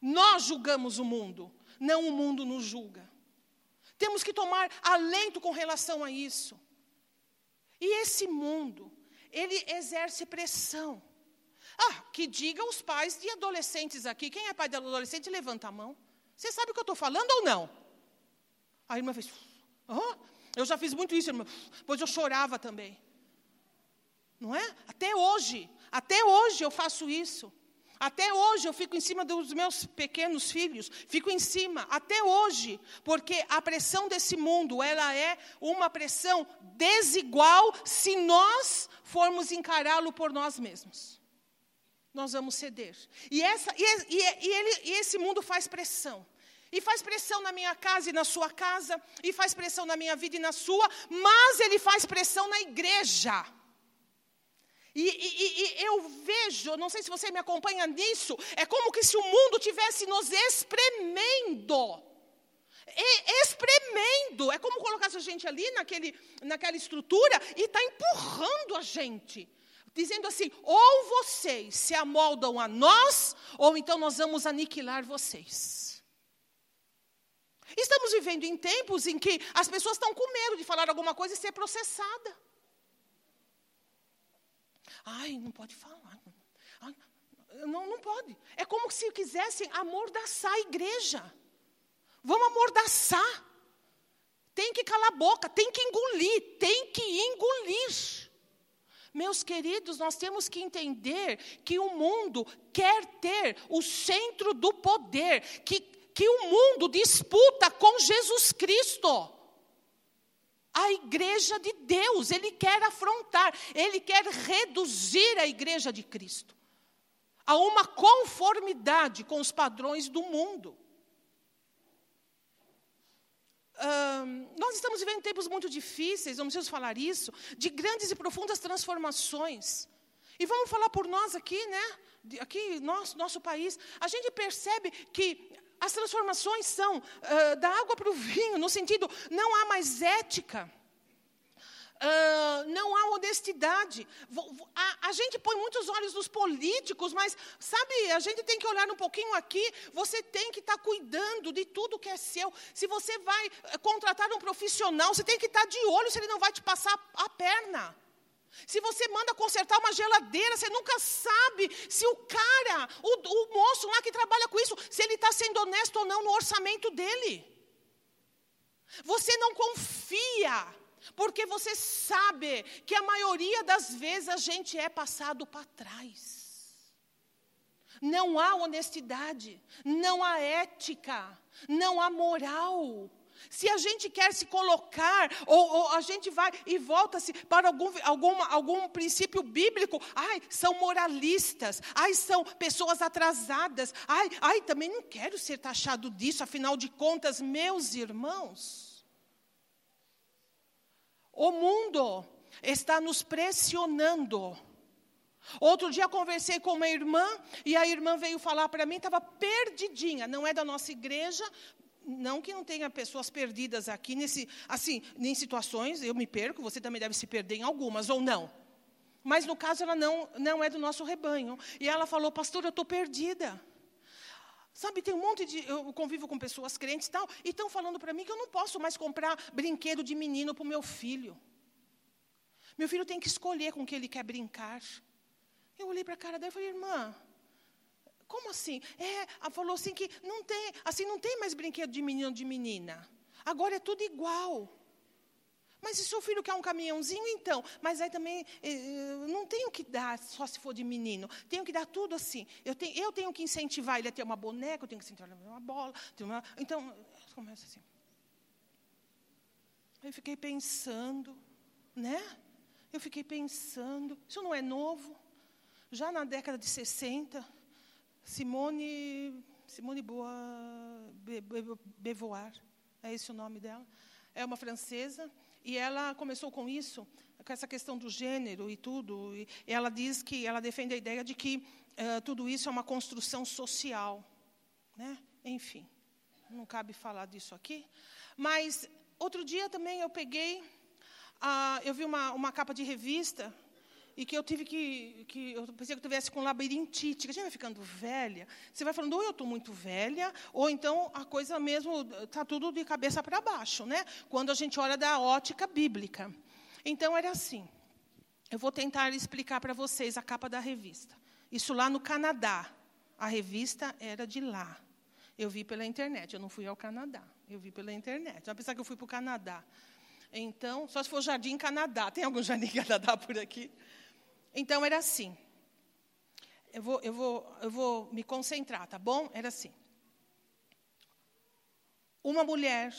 Nós julgamos o mundo, não o mundo nos julga. Temos que tomar alento com relação a isso. E esse mundo, ele exerce pressão. Ah, que diga os pais de adolescentes aqui. Quem é pai de adolescente, levanta a mão. Você sabe o que eu estou falando ou não? A irmã fez, oh, eu já fiz muito isso, irmã. Pois eu chorava também. Não é? Até hoje, até hoje eu faço isso. Até hoje eu fico em cima dos meus pequenos filhos, fico em cima, até hoje, porque a pressão desse mundo, ela é uma pressão desigual se nós formos encará-lo por nós mesmos. Nós vamos ceder. E, essa, e, e, e, ele, e esse mundo faz pressão. E faz pressão na minha casa e na sua casa, e faz pressão na minha vida e na sua, mas ele faz pressão na igreja. E, e, e, eu vejo, não sei se você me acompanha nisso, é como que se o mundo tivesse nos espremendo. E, espremendo. É como colocar a gente ali naquele, naquela estrutura e está empurrando a gente. Dizendo assim: ou vocês se amoldam a nós, ou então nós vamos aniquilar vocês. Estamos vivendo em tempos em que as pessoas estão com medo de falar alguma coisa e ser processada. Ai, não pode falar. Ai, não, não pode. É como se quisessem amordaçar a igreja. Vamos amordaçar. Tem que calar a boca, tem que engolir, tem que engolir. Meus queridos, nós temos que entender que o mundo quer ter o centro do poder, que, que o mundo disputa com Jesus Cristo a igreja de Deus, ele quer afrontar, ele quer reduzir a igreja de Cristo a uma conformidade com os padrões do mundo. Nós estamos vivendo tempos muito difíceis, não preciso falar isso, de grandes e profundas transformações. E vamos falar por nós aqui, né? Aqui, nosso, nosso país. A gente percebe que as transformações são uh, da água para o vinho, no sentido, não há mais ética. Uh, não há honestidade. A, a, gente põe muitos olhos nos políticos, mas, sabe, a gente tem que olhar um pouquinho aqui. Você tem que estar tá cuidando de tudo que é seu. Se você vai eh, contratar um profissional, você tem que estar tá de olho se ele não vai te passar a perna. Se você manda consertar uma geladeira, você nunca sabe se o cara, o, o moço lá que trabalha com isso, se ele está sendo honesto ou não no orçamento dele. Você não confia, porque você sabe que a maioria das vezes a gente é passado para trás. Não há honestidade, não há ética, não há moral. Se a gente quer se colocar, ou, ou a gente vai e volta-se para algum, algum, algum princípio bíblico, ai, são moralistas, ai, são pessoas atrasadas, ai, ai, também não quero ser taxado disso, afinal de contas, meus irmãos. O mundo está nos pressionando. Outro dia conversei com uma irmã e a irmã veio falar para mim, estava perdidinha, não é da nossa igreja, não que não tenha pessoas perdidas aqui, nesse, assim, em situações, eu me perco, você também deve se perder em algumas, ou não. Mas no caso ela não, não é do nosso rebanho. E ela falou, pastor, eu estou perdida. Sabe, tem um monte de. Eu convivo com pessoas crentes e tal, e estão falando para mim que eu não posso mais comprar brinquedo de menino para o meu filho. Meu filho tem que escolher com que ele quer brincar. Eu olhei para a cara dela e falei, irmã, como assim? É, ela falou assim que não tem, assim não tem mais brinquedo de menino de menina. Agora é tudo igual. Mas se seu filho quer um caminhãozinho, então. Mas aí também eh, não tenho que dar só se for de menino. Tenho que dar tudo assim. Eu tenho, eu tenho que incentivar ele a ter uma boneca, eu tenho que incentivar ele a ter uma bola. Uma, então, começa assim. Eu fiquei pensando, né? Eu fiquei pensando. Isso não é novo. Já na década de 60, Simone, Simone Boa, Beauvoir, é esse o nome dela. É uma francesa e ela começou com isso, com essa questão do gênero e tudo. E ela diz que ela defende a ideia de que uh, tudo isso é uma construção social, né? Enfim, não cabe falar disso aqui. Mas outro dia também eu peguei, uh, eu vi uma, uma capa de revista e que eu tive que, que eu pensei que eu tivesse com labirintite, que a gente vai ficando velha, você vai falando, ou eu estou muito velha, ou então a coisa mesmo está tudo de cabeça para baixo, né? Quando a gente olha da ótica bíblica. Então era assim. Eu vou tentar explicar para vocês a capa da revista. Isso lá no Canadá. A revista era de lá. Eu vi pela internet, eu não fui ao Canadá. Eu vi pela internet. Vai pensar que eu fui para o Canadá. Então, só se for Jardim Canadá. Tem algum Jardim Canadá por aqui? Então era assim. eu vou, eu vou, eu vou me concentrar, tá bom? Era assim. Uma mulher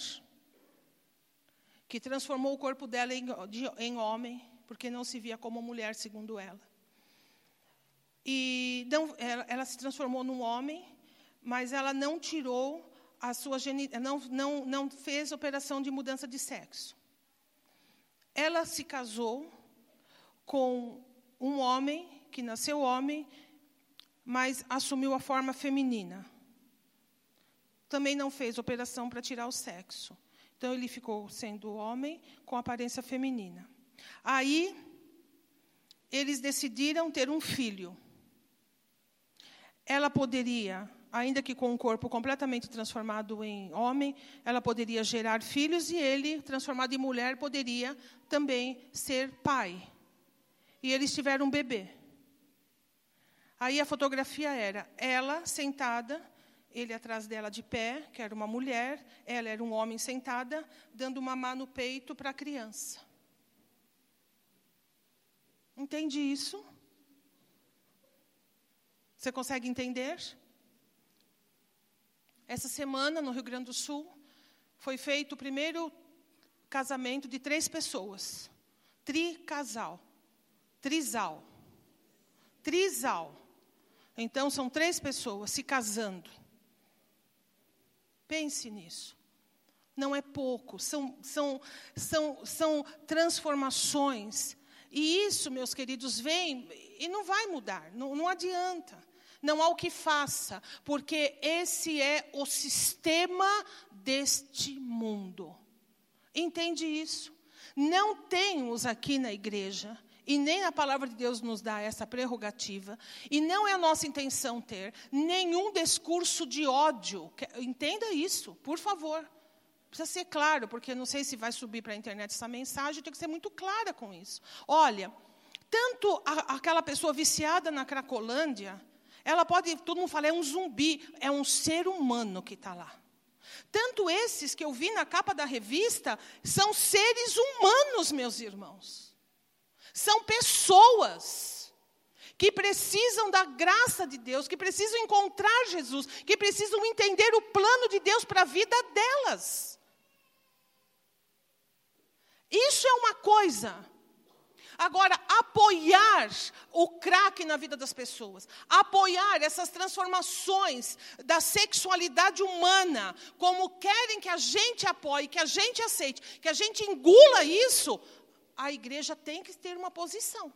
que transformou o corpo dela em, de, em homem, porque não se via como mulher, segundo ela. E não, ela, ela, se transformou num homem, mas ela não tirou a sua não, não, não fez operação de mudança de sexo. Ela se casou com um homem que nasceu homem, mas assumiu a forma feminina. Também não fez operação para tirar o sexo. Então ele ficou sendo homem com aparência feminina. Aí eles decidiram ter um filho. Ela poderia, ainda que com um corpo completamente transformado em homem, ela poderia gerar filhos e ele, transformado em mulher, poderia também ser pai. E eles tiveram um bebê. Aí a fotografia era ela sentada ele atrás dela de pé, que era uma mulher, ela era um homem sentada, dando uma mão no peito para a criança. Entende isso? Você consegue entender? Essa semana, no Rio Grande do Sul, foi feito o primeiro casamento de três pessoas. Tricasal. Trisal. Trisal. Então, são três pessoas se casando. Pense nisso. Não é pouco, são, são, são, são transformações. E isso, meus queridos, vem e não vai mudar, não, não adianta. Não há o que faça, porque esse é o sistema deste mundo. Entende isso? Não temos aqui na igreja e nem a palavra de Deus nos dá essa prerrogativa, e não é a nossa intenção ter nenhum discurso de ódio. Entenda isso, por favor. Precisa ser claro, porque não sei se vai subir para a internet essa mensagem, tem que ser muito clara com isso. Olha, tanto a, aquela pessoa viciada na Cracolândia, ela pode, todo mundo fala, é um zumbi, é um ser humano que está lá. Tanto esses que eu vi na capa da revista, são seres humanos, meus irmãos. São pessoas que precisam da graça de Deus, que precisam encontrar Jesus, que precisam entender o plano de Deus para a vida delas. Isso é uma coisa. Agora, apoiar o crack na vida das pessoas, apoiar essas transformações da sexualidade humana, como querem que a gente apoie, que a gente aceite, que a gente engula isso, a igreja tem que ter uma posição.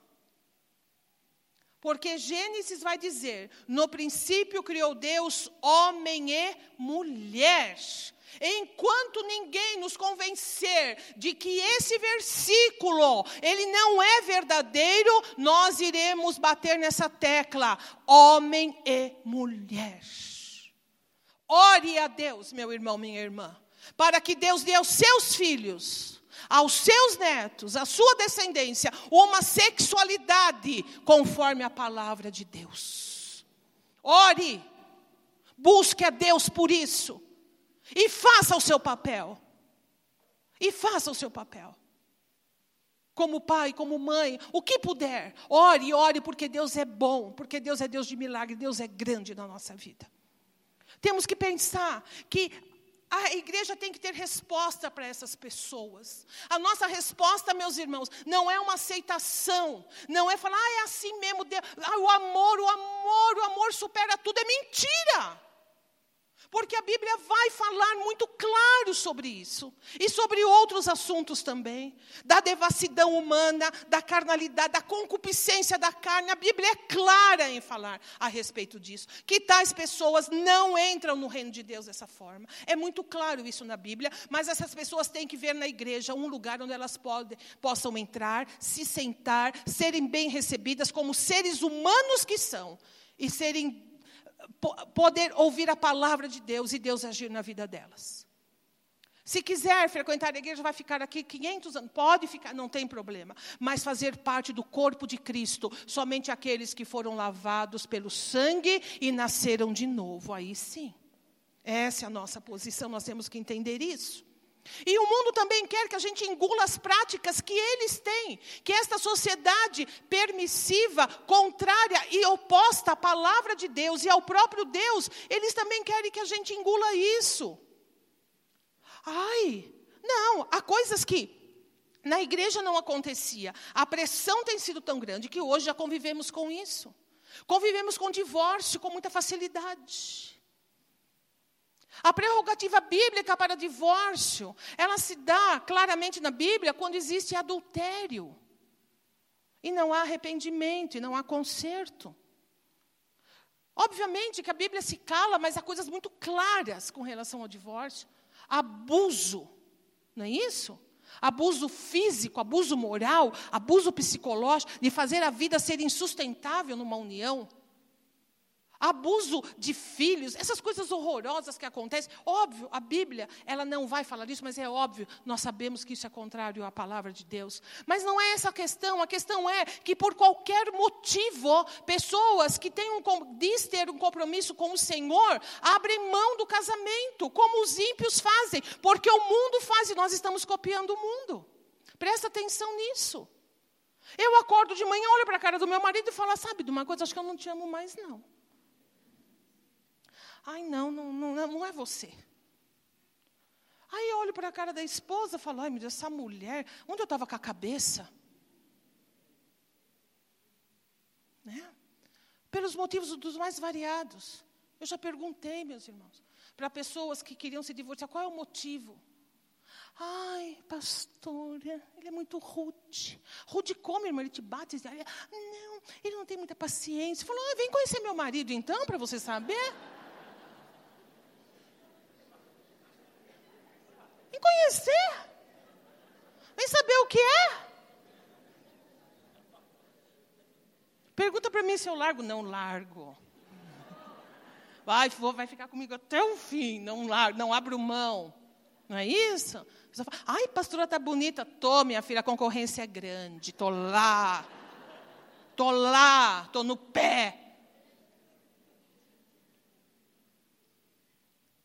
Porque Gênesis vai dizer: no princípio criou Deus homem e mulher. Enquanto ninguém nos convencer de que esse versículo ele não é verdadeiro, nós iremos bater nessa tecla: homem e mulher. Ore a Deus, meu irmão, minha irmã, para que Deus dê aos seus filhos aos seus netos, à sua descendência, uma sexualidade conforme a palavra de Deus. Ore, busque a Deus por isso, e faça o seu papel. E faça o seu papel. Como pai, como mãe, o que puder, ore, ore, porque Deus é bom, porque Deus é Deus de milagre, Deus é grande na nossa vida. Temos que pensar que a igreja tem que ter resposta para essas pessoas. A nossa resposta, meus irmãos, não é uma aceitação, não é falar, ah, é assim mesmo, Deus, ah, o amor, o amor, o amor supera tudo, é mentira. Porque a Bíblia vai falar muito claro sobre isso. E sobre outros assuntos também. Da devassidão humana, da carnalidade, da concupiscência da carne. A Bíblia é clara em falar a respeito disso. Que tais pessoas não entram no reino de Deus dessa forma. É muito claro isso na Bíblia. Mas essas pessoas têm que ver na igreja um lugar onde elas podem, possam entrar, se sentar, serem bem recebidas como seres humanos que são. E serem poder ouvir a palavra de Deus e Deus agir na vida delas. Se quiser frequentar a igreja, vai ficar aqui 500 anos. Pode ficar, não tem problema. Mas fazer parte do corpo de Cristo, somente aqueles que foram lavados pelo sangue e nasceram de novo. Aí sim. Essa é a nossa posição, nós temos que entender isso. E o mundo também quer que a gente engula as práticas que eles têm, que esta sociedade permissiva, contrária e oposta à palavra de Deus e ao próprio Deus, eles também querem que a gente engula isso. Ai, não, há coisas que na igreja não acontecia. A pressão tem sido tão grande que hoje já convivemos com isso. Convivemos com divórcio com muita facilidade. A prerrogativa bíblica para divórcio, ela se dá claramente na Bíblia quando existe adultério. E não há arrependimento, e não há conserto. Obviamente que a Bíblia se cala, mas há coisas muito claras com relação ao divórcio. Abuso, não é isso? Abuso físico, abuso moral, abuso psicológico, de fazer a vida ser insustentável numa união abuso de filhos, essas coisas horrorosas que acontecem. Óbvio, a Bíblia, ela não vai falar disso, mas é óbvio, nós sabemos que isso é contrário à palavra de Deus. Mas não é essa a questão, a questão é que por qualquer motivo, pessoas que têm um, diz ter um compromisso com o Senhor, abrem mão do casamento, como os ímpios fazem, porque o mundo faz e nós estamos copiando o mundo. Presta atenção nisso. Eu acordo de manhã, olho para a cara do meu marido e falo, sabe de uma coisa, acho que eu não te amo mais não. Ai, não, não, não, não é você. Aí eu olho para a cara da esposa e falo, ai meu Deus, essa mulher, onde eu estava com a cabeça? Né? Pelos motivos dos mais variados. Eu já perguntei, meus irmãos, para pessoas que queriam se divorciar, qual é o motivo? Ai, pastora, ele é muito rude. Rude como, irmã? Ele te bate? Ele, não, ele não tem muita paciência. Falou, ah, vem conhecer meu marido então, para você saber. Conhecer, nem saber o que é. Pergunta para mim se eu largo. Não largo. Vai, vai ficar comigo até o fim. Não largo, não abro mão. Não é isso? A fala, Ai, pastora, tá bonita. Tô, minha filha, a concorrência é grande. Tô lá. Tô lá. Tô no pé.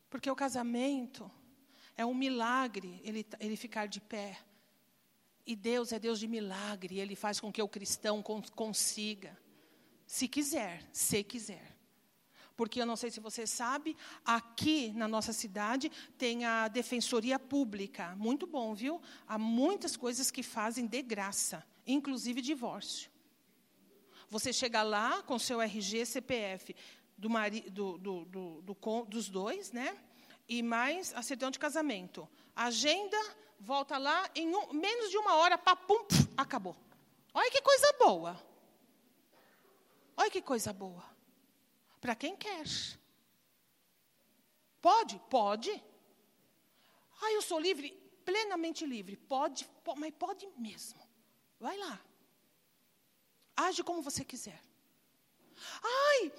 Porque o casamento é um milagre ele, ele ficar de pé. E Deus é Deus de milagre, Ele faz com que o cristão consiga. Se quiser, se quiser. Porque eu não sei se você sabe, aqui na nossa cidade tem a Defensoria Pública. Muito bom, viu? Há muitas coisas que fazem de graça, inclusive divórcio. Você chega lá com seu RG, CPF, do, mari, do, do, do, dos dois, né? E mais a certidão de casamento. Agenda, volta lá, em um, menos de uma hora, papum, puf, acabou. Olha que coisa boa. Olha que coisa boa. Para quem quer. Pode? Pode. Ah, eu sou livre, plenamente livre. Pode, pode mas pode mesmo. Vai lá. Age como você quiser. Ai,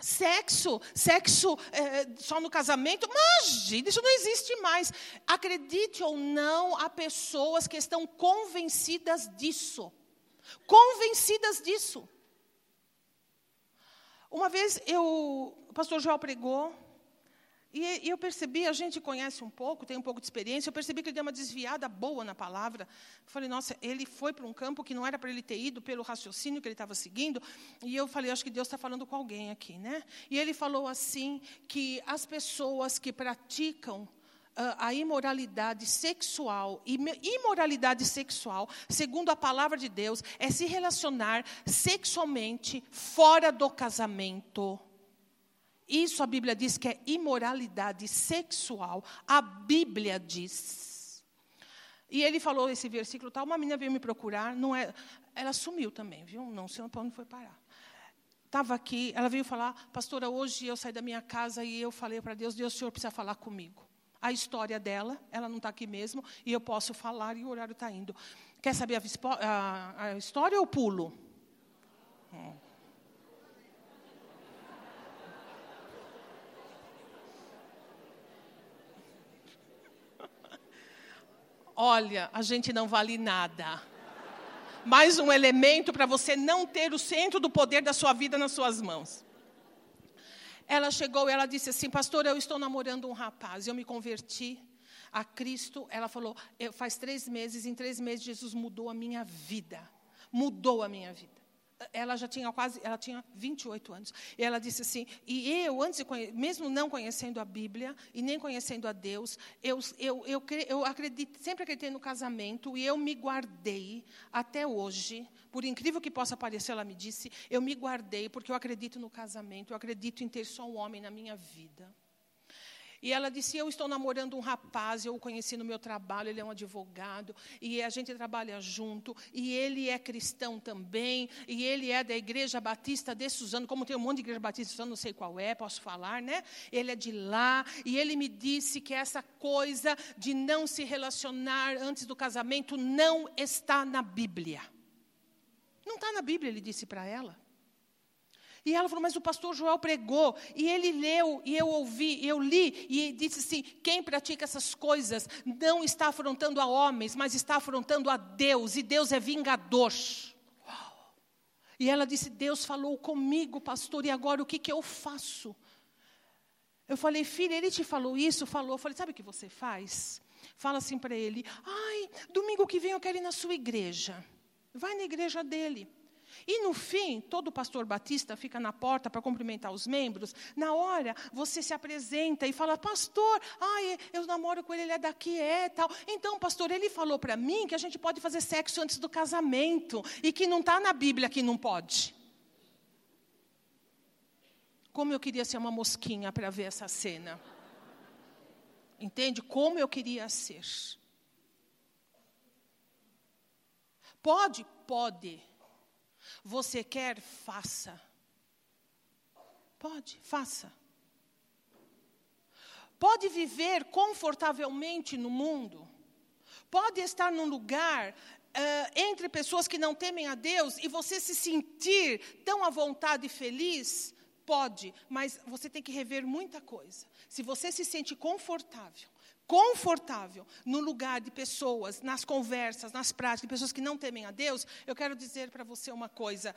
Sexo, sexo é, só no casamento, imagina, isso não existe mais. Acredite ou não, há pessoas que estão convencidas disso. Convencidas disso. Uma vez eu, o pastor Joel pregou e, e, eu percebi, a gente conhece um pouco, tem um pouco de experiência, eu percebi que ele deu uma desviada boa na palavra. Eu falei, nossa, ele foi para um campo que não era para ele ter ido pelo raciocínio que ele estava seguindo. E eu falei, acho que Deus está falando com alguém aqui, né? E ele falou assim, que as pessoas que praticam Uh, a imoralidade sexual. Imoralidade sexual, segundo a palavra de Deus, é se relacionar sexualmente fora do casamento. Isso a Bíblia diz que é imoralidade sexual. A Bíblia diz. E ele falou esse versículo tal, uma menina veio me procurar, não é, ela sumiu também, viu? Não sei onde foi parar. Estava aqui, ela veio falar, pastora, hoje eu saí da minha casa e eu falei para Deus, Deus, o Senhor precisa falar comigo. A história dela, ela não está aqui mesmo, e eu posso falar e o horário está indo. Quer saber a, a, a história ou pulo? Hum. Olha, a gente não vale nada. Mais um elemento para você não ter o centro do poder da sua vida nas suas mãos. Ela chegou e ela disse assim: Pastor, eu estou namorando um rapaz. Eu me converti a Cristo, ela falou, faz três meses, em três meses Jesus mudou a minha vida. Mudou a minha vida ela já tinha quase, ela tinha 28 anos. E ela disse assim: "E eu antes de mesmo não conhecendo a Bíblia e nem conhecendo a Deus, eu eu eu, eu acredito, sempre acreditei no casamento e eu me guardei até hoje. Por incrível que possa parecer, ela me disse, eu me guardei porque eu acredito no casamento, eu acredito em ter só um homem na minha vida. E ela disse: Eu estou namorando um rapaz, eu o conheci no meu trabalho, ele é um advogado, e a gente trabalha junto, e ele é cristão também, e ele é da Igreja Batista de Suzano, como tem um monte de Igreja Batista de Suzano, não sei qual é, posso falar, né? Ele é de lá, e ele me disse que essa coisa de não se relacionar antes do casamento não está na Bíblia. Não está na Bíblia, ele disse para ela. E ela falou, mas o pastor Joel pregou, e ele leu, e eu ouvi, e eu li, e disse assim: quem pratica essas coisas não está afrontando a homens, mas está afrontando a Deus, e Deus é vingador. Uau. E ela disse: Deus falou comigo, pastor, e agora o que, que eu faço? Eu falei, filha, ele te falou isso? Falou. Eu falei, sabe o que você faz? Fala assim para ele: ai, domingo que vem eu quero ir na sua igreja. Vai na igreja dele. E no fim, todo pastor batista fica na porta para cumprimentar os membros. Na hora, você se apresenta e fala: Pastor, ai, eu namoro com ele, ele é daqui, é tal. Então, pastor, ele falou para mim que a gente pode fazer sexo antes do casamento e que não está na Bíblia que não pode. Como eu queria ser uma mosquinha para ver essa cena. Entende? Como eu queria ser. Pode? Pode. Você quer, faça. Pode, faça. Pode viver confortavelmente no mundo. Pode estar num lugar uh, entre pessoas que não temem a Deus e você se sentir tão à vontade e feliz. Pode, mas você tem que rever muita coisa. Se você se sente confortável, confortável no lugar de pessoas, nas conversas, nas práticas, de pessoas que não temem a Deus, eu quero dizer para você uma coisa: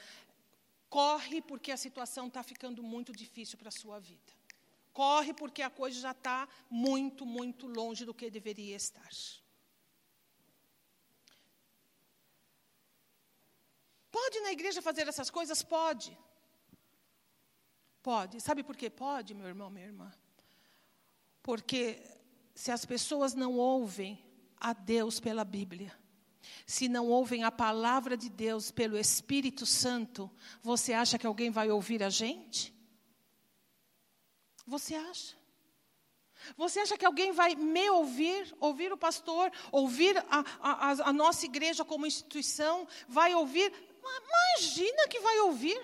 corre porque a situação está ficando muito difícil para a sua vida. Corre porque a coisa já está muito, muito longe do que deveria estar. Pode na igreja fazer essas coisas? Pode. Pode. Sabe por que pode, meu irmão, minha irmã? Porque se as pessoas não ouvem a Deus pela Bíblia, se não ouvem a palavra de Deus pelo Espírito Santo, você acha que alguém vai ouvir a gente? Você acha? Você acha que alguém vai me ouvir, ouvir o pastor, ouvir a, a, a nossa igreja como instituição, vai ouvir? Imagina que vai ouvir.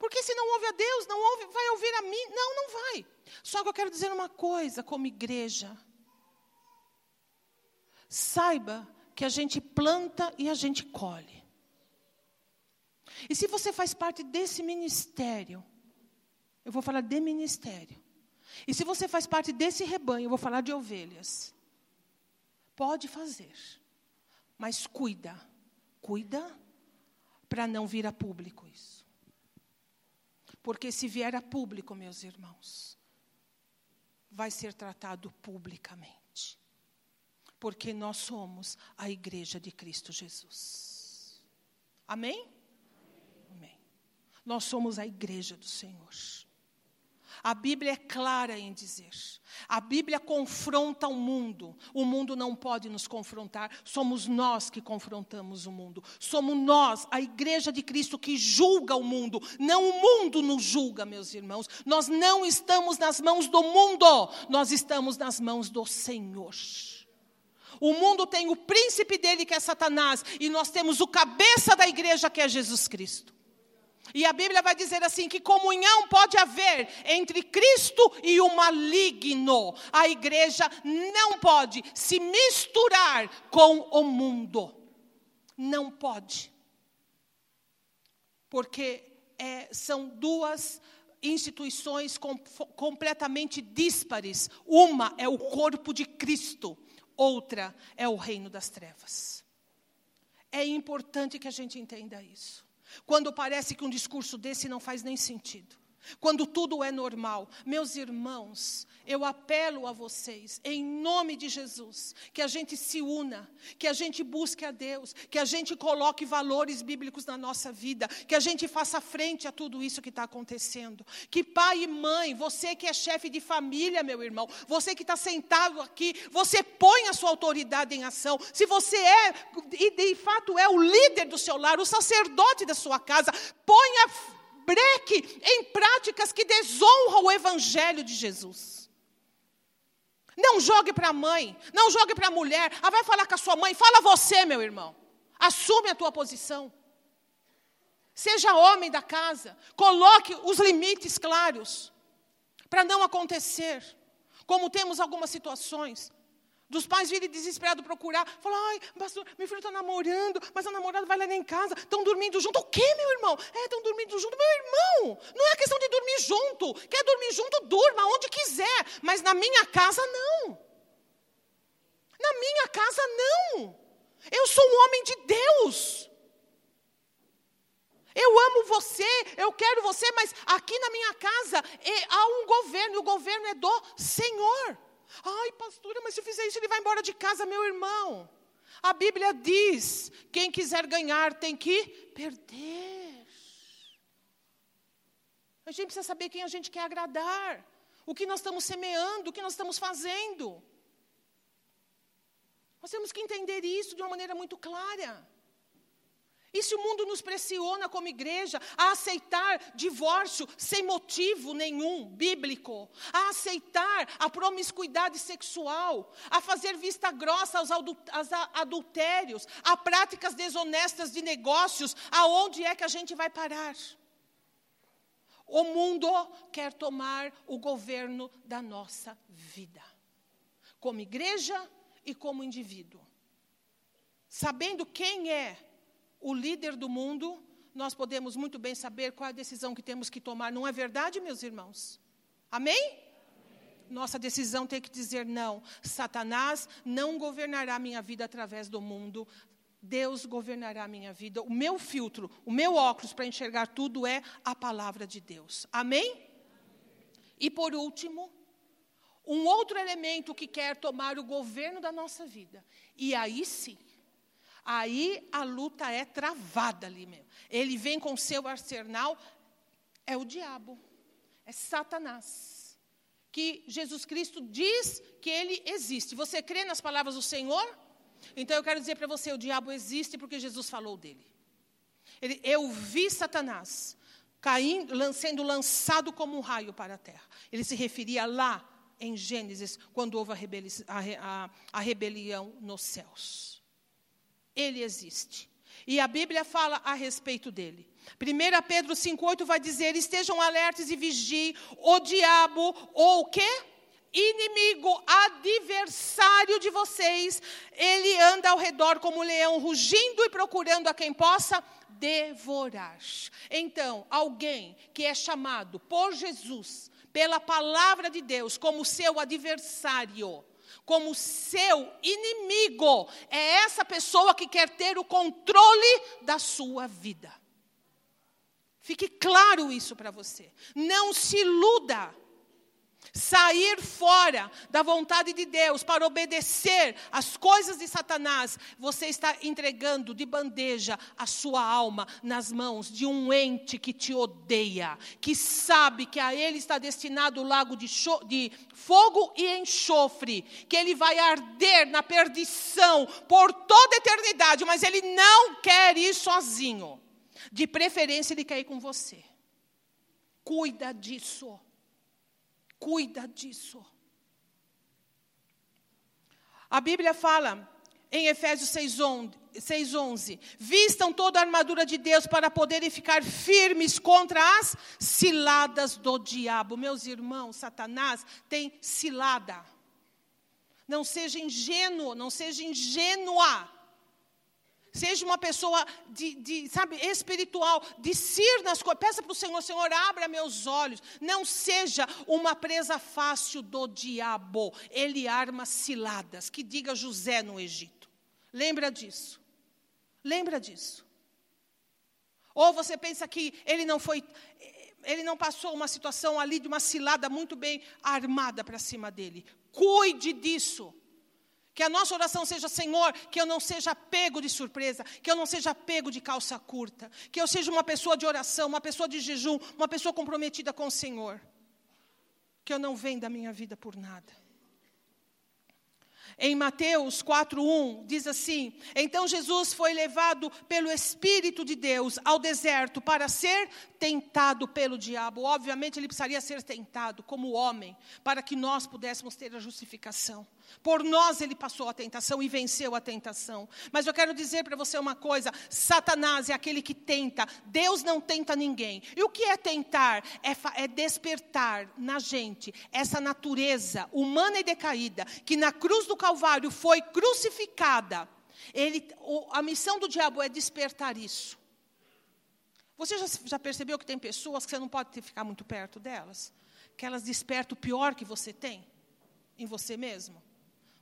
Porque se não ouve a Deus, não ouve, vai ouvir a mim? Não, não vai. Só que eu quero dizer uma coisa como igreja. Saiba que a gente planta e a gente colhe. E se você faz parte desse ministério, eu vou falar de ministério. E se você faz parte desse rebanho, eu vou falar de ovelhas. Pode fazer, mas cuida, cuida para não vir a público isso. Porque se vier a público, meus irmãos, vai ser tratado publicamente. Porque nós somos a igreja de Cristo Jesus. Amém? Amém. Nós somos a igreja do Senhor. A Bíblia é clara em dizer. A Bíblia confronta o mundo. O mundo não pode nos confrontar. Somos nós que confrontamos o mundo. Somos nós, a igreja de Cristo, que julga o mundo. Não o mundo nos julga, meus irmãos. Nós não estamos nas mãos do mundo. Nós estamos nas mãos do Senhor. O mundo tem o príncipe dele, que é Satanás, e nós temos o cabeça da igreja, que é Jesus Cristo. E a Bíblia vai dizer assim: que comunhão pode haver entre Cristo e o maligno. A igreja não pode se misturar com o mundo. Não pode. Porque é, são duas instituições com, completamente díspares. Uma é o corpo de Cristo, outra é o reino das trevas. É importante que a gente entenda isso. Quando parece que um discurso desse não faz nem sentido. Quando tudo é normal. Meus irmãos, eu apelo a vocês, em nome de Jesus, que a gente se una, que a gente busque a Deus, que a gente coloque valores bíblicos na nossa vida, que a gente faça frente a tudo isso que está acontecendo. Que pai e mãe, você que é chefe de família, meu irmão, você que está sentado aqui, você põe a sua autoridade em ação. Se você é, e de fato é o líder do seu lar, o sacerdote da sua casa, ponha breque em práticas que desonram o evangelho de Jesus. Não jogue para a mãe, não jogue para a mulher. Ah, vai falar com a sua mãe, fala você, meu irmão. Assume a tua posição. Seja homem da casa, coloque os limites claros para não acontecer, como temos algumas situações. Dos pais virem desesperados procurar, falar, ai, pastor, meu filho está namorando, mas a namorada vai lá em casa, estão dormindo junto. O quê, meu irmão? É, estão dormindo junto. Meu irmão, não é questão de dormir junto. Quer dormir junto, durma onde quiser. Mas na minha casa, não. Na minha casa, não. Eu sou um homem de Deus. Eu amo você, eu quero você, mas aqui na minha casa é, há um governo, e o governo é do Senhor. Ai, pastora, mas se eu fizer isso, ele vai embora de casa, meu irmão. A Bíblia diz: quem quiser ganhar tem que perder. A gente precisa saber quem a gente quer agradar, o que nós estamos semeando, o que nós estamos fazendo. Nós temos que entender isso de uma maneira muito clara. E se o mundo nos pressiona como igreja a aceitar divórcio sem motivo nenhum bíblico, a aceitar a promiscuidade sexual, a fazer vista grossa aos adultérios, a práticas desonestas de negócios, aonde é que a gente vai parar? O mundo quer tomar o governo da nossa vida, como igreja e como indivíduo. Sabendo quem é o líder do mundo, nós podemos muito bem saber qual é a decisão que temos que tomar. Não é verdade, meus irmãos? Amém? Nossa decisão tem que dizer não. Satanás não governará minha vida através do mundo. Deus governará a minha vida. O meu filtro, o meu óculos para enxergar tudo é a palavra de Deus. Amém? E por último, um outro elemento que quer tomar o governo da nossa vida. E aí sim, Aí a luta é travada ali mesmo. Ele vem com seu arsenal, é o diabo, é Satanás. Que Jesus Cristo diz que ele existe. Você crê nas palavras do Senhor? Então eu quero dizer para você: o diabo existe porque Jesus falou dele. Ele, eu vi Satanás caindo, sendo lançado como um raio para a terra. Ele se referia lá em Gênesis, quando houve a, rebeli a, a, a rebelião nos céus ele existe. E a Bíblia fala a respeito dele. 1 Pedro 5,8 vai dizer: estejam alertas e vigiem, o diabo, ou o quê? Inimigo, adversário de vocês, ele anda ao redor como um leão, rugindo e procurando a quem possa devorar. Então, alguém que é chamado por Jesus, pela palavra de Deus, como seu adversário, como seu inimigo. É essa pessoa que quer ter o controle da sua vida. Fique claro isso para você. Não se iluda sair fora da vontade de Deus para obedecer às coisas de Satanás, você está entregando de bandeja a sua alma nas mãos de um ente que te odeia, que sabe que a ele está destinado o lago de, de fogo e enxofre, que ele vai arder na perdição por toda a eternidade, mas ele não quer ir sozinho. De preferência, ele quer ir com você. Cuida disso. Cuida disso. A Bíblia fala em Efésios 6,11: Vistam toda a armadura de Deus para poderem ficar firmes contra as ciladas do diabo. Meus irmãos, Satanás tem cilada. Não seja ingênuo, não seja ingênua. Seja uma pessoa de, de sabe, espiritual, discirna as coisas. Peça para o Senhor, Senhor, abra meus olhos. Não seja uma presa fácil do diabo. Ele arma ciladas. Que diga José no Egito. Lembra disso. Lembra disso. Ou você pensa que ele não foi. ele não passou uma situação ali de uma cilada muito bem armada para cima dele. Cuide disso. Que a nossa oração seja, Senhor, que eu não seja pego de surpresa, que eu não seja pego de calça curta, que eu seja uma pessoa de oração, uma pessoa de jejum, uma pessoa comprometida com o Senhor. Que eu não venda a minha vida por nada. Em Mateus 4:1 diz assim: Então Jesus foi levado pelo Espírito de Deus ao deserto para ser tentado pelo diabo. Obviamente ele precisaria ser tentado como homem, para que nós pudéssemos ter a justificação. Por nós ele passou a tentação e venceu a tentação. Mas eu quero dizer para você uma coisa: Satanás é aquele que tenta, Deus não tenta ninguém. E o que é tentar? É, é despertar na gente essa natureza humana e decaída, que na cruz do Calvário foi crucificada. Ele, a missão do diabo é despertar isso. Você já, já percebeu que tem pessoas que você não pode ficar muito perto delas? Que elas despertam o pior que você tem em você mesmo?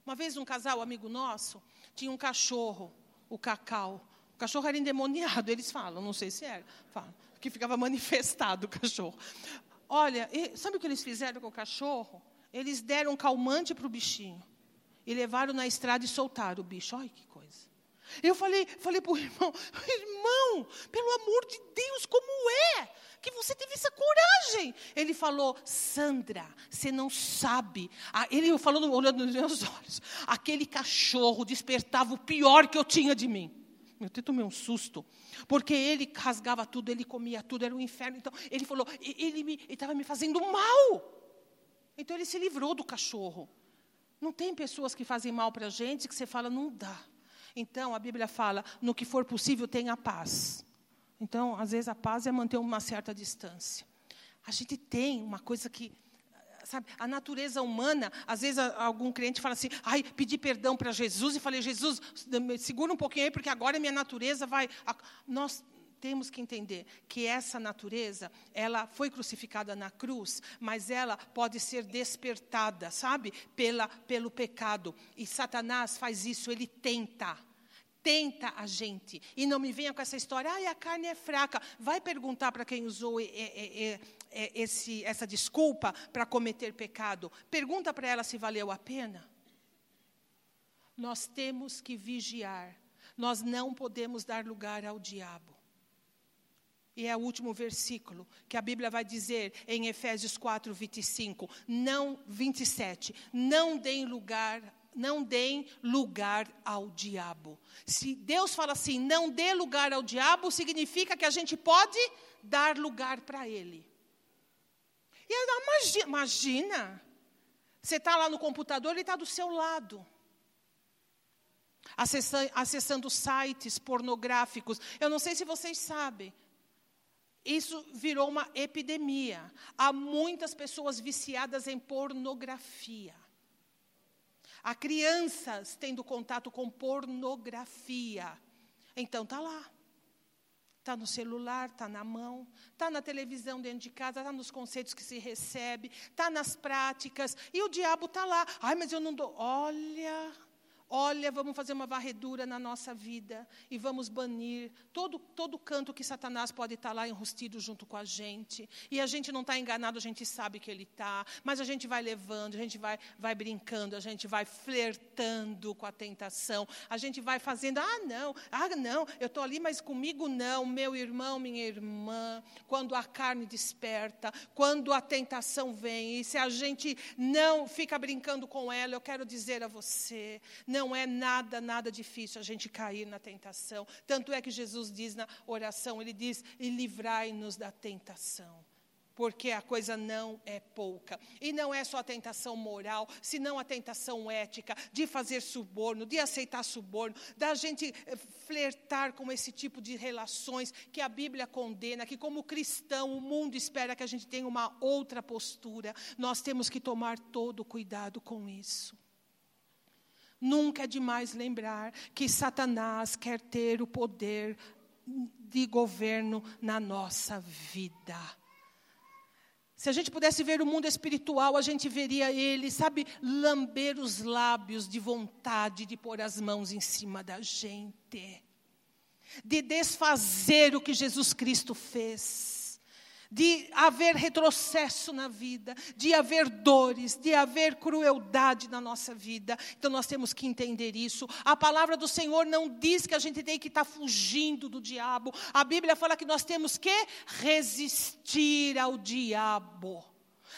Uma vez um casal, amigo nosso, tinha um cachorro, o Cacau. O cachorro era endemoniado, eles falam, não sei se era, falam, que ficava manifestado o cachorro. Olha, sabe o que eles fizeram com o cachorro? Eles deram um calmante para o bichinho. E levaram na estrada e soltaram o bicho. Olha que coisa. Eu falei, falei para o irmão, irmão, pelo amor de Deus, como é? Que você teve essa coragem. Ele falou, Sandra, você não sabe. Ele falou, olhando nos meus olhos, aquele cachorro despertava o pior que eu tinha de mim. Eu até tomei um susto, porque ele rasgava tudo, ele comia tudo, era um inferno. Então, ele falou, ele estava me, me fazendo mal. Então, ele se livrou do cachorro. Não tem pessoas que fazem mal para a gente que você fala, não dá. Então, a Bíblia fala, no que for possível, tenha paz. Então, às vezes, a paz é manter uma certa distância. A gente tem uma coisa que, sabe, a natureza humana, às vezes algum cliente fala assim, ai, pedi perdão para Jesus, e falei, Jesus, segura um pouquinho aí, porque agora minha natureza vai... Nós temos que entender que essa natureza, ela foi crucificada na cruz, mas ela pode ser despertada, sabe, pela, pelo pecado. E Satanás faz isso, ele tenta tenta a gente. E não me venha com essa história, ah, a carne é fraca. Vai perguntar para quem usou esse, essa desculpa para cometer pecado. Pergunta para ela se valeu a pena. Nós temos que vigiar. Nós não podemos dar lugar ao diabo. E é o último versículo que a Bíblia vai dizer em Efésios 4, 25, não 27. Não deem lugar não deem lugar ao diabo. Se Deus fala assim, não dê lugar ao diabo, significa que a gente pode dar lugar para ele. E imagina, imagina você está lá no computador, ele está do seu lado. Acessando, acessando sites pornográficos. Eu não sei se vocês sabem, isso virou uma epidemia. Há muitas pessoas viciadas em pornografia. Há crianças tendo contato com pornografia. Então está lá. Está no celular, está na mão, está na televisão dentro de casa, está nos conceitos que se recebe, está nas práticas, e o diabo está lá. Ai, mas eu não dou. Olha, Olha, vamos fazer uma varredura na nossa vida e vamos banir todo, todo canto que Satanás pode estar lá enrustido junto com a gente. E a gente não está enganado, a gente sabe que ele está, mas a gente vai levando, a gente vai, vai brincando, a gente vai flertando com a tentação, a gente vai fazendo, ah, não, ah, não, eu estou ali, mas comigo não, meu irmão, minha irmã. Quando a carne desperta, quando a tentação vem, e se a gente não fica brincando com ela, eu quero dizer a você, não não é nada, nada difícil a gente cair na tentação. Tanto é que Jesus diz na oração, ele diz: "E livrai-nos da tentação" porque a coisa não é pouca. E não é só a tentação moral, senão a tentação ética, de fazer suborno, de aceitar suborno, da gente eh, flertar com esse tipo de relações que a Bíblia condena, que como cristão o mundo espera que a gente tenha uma outra postura. Nós temos que tomar todo cuidado com isso. Nunca é demais lembrar que Satanás quer ter o poder de governo na nossa vida. Se a gente pudesse ver o mundo espiritual, a gente veria ele, sabe, lamber os lábios de vontade de pôr as mãos em cima da gente, de desfazer o que Jesus Cristo fez de haver retrocesso na vida, de haver dores, de haver crueldade na nossa vida. Então nós temos que entender isso. A palavra do Senhor não diz que a gente tem que estar fugindo do diabo. A Bíblia fala que nós temos que resistir ao diabo.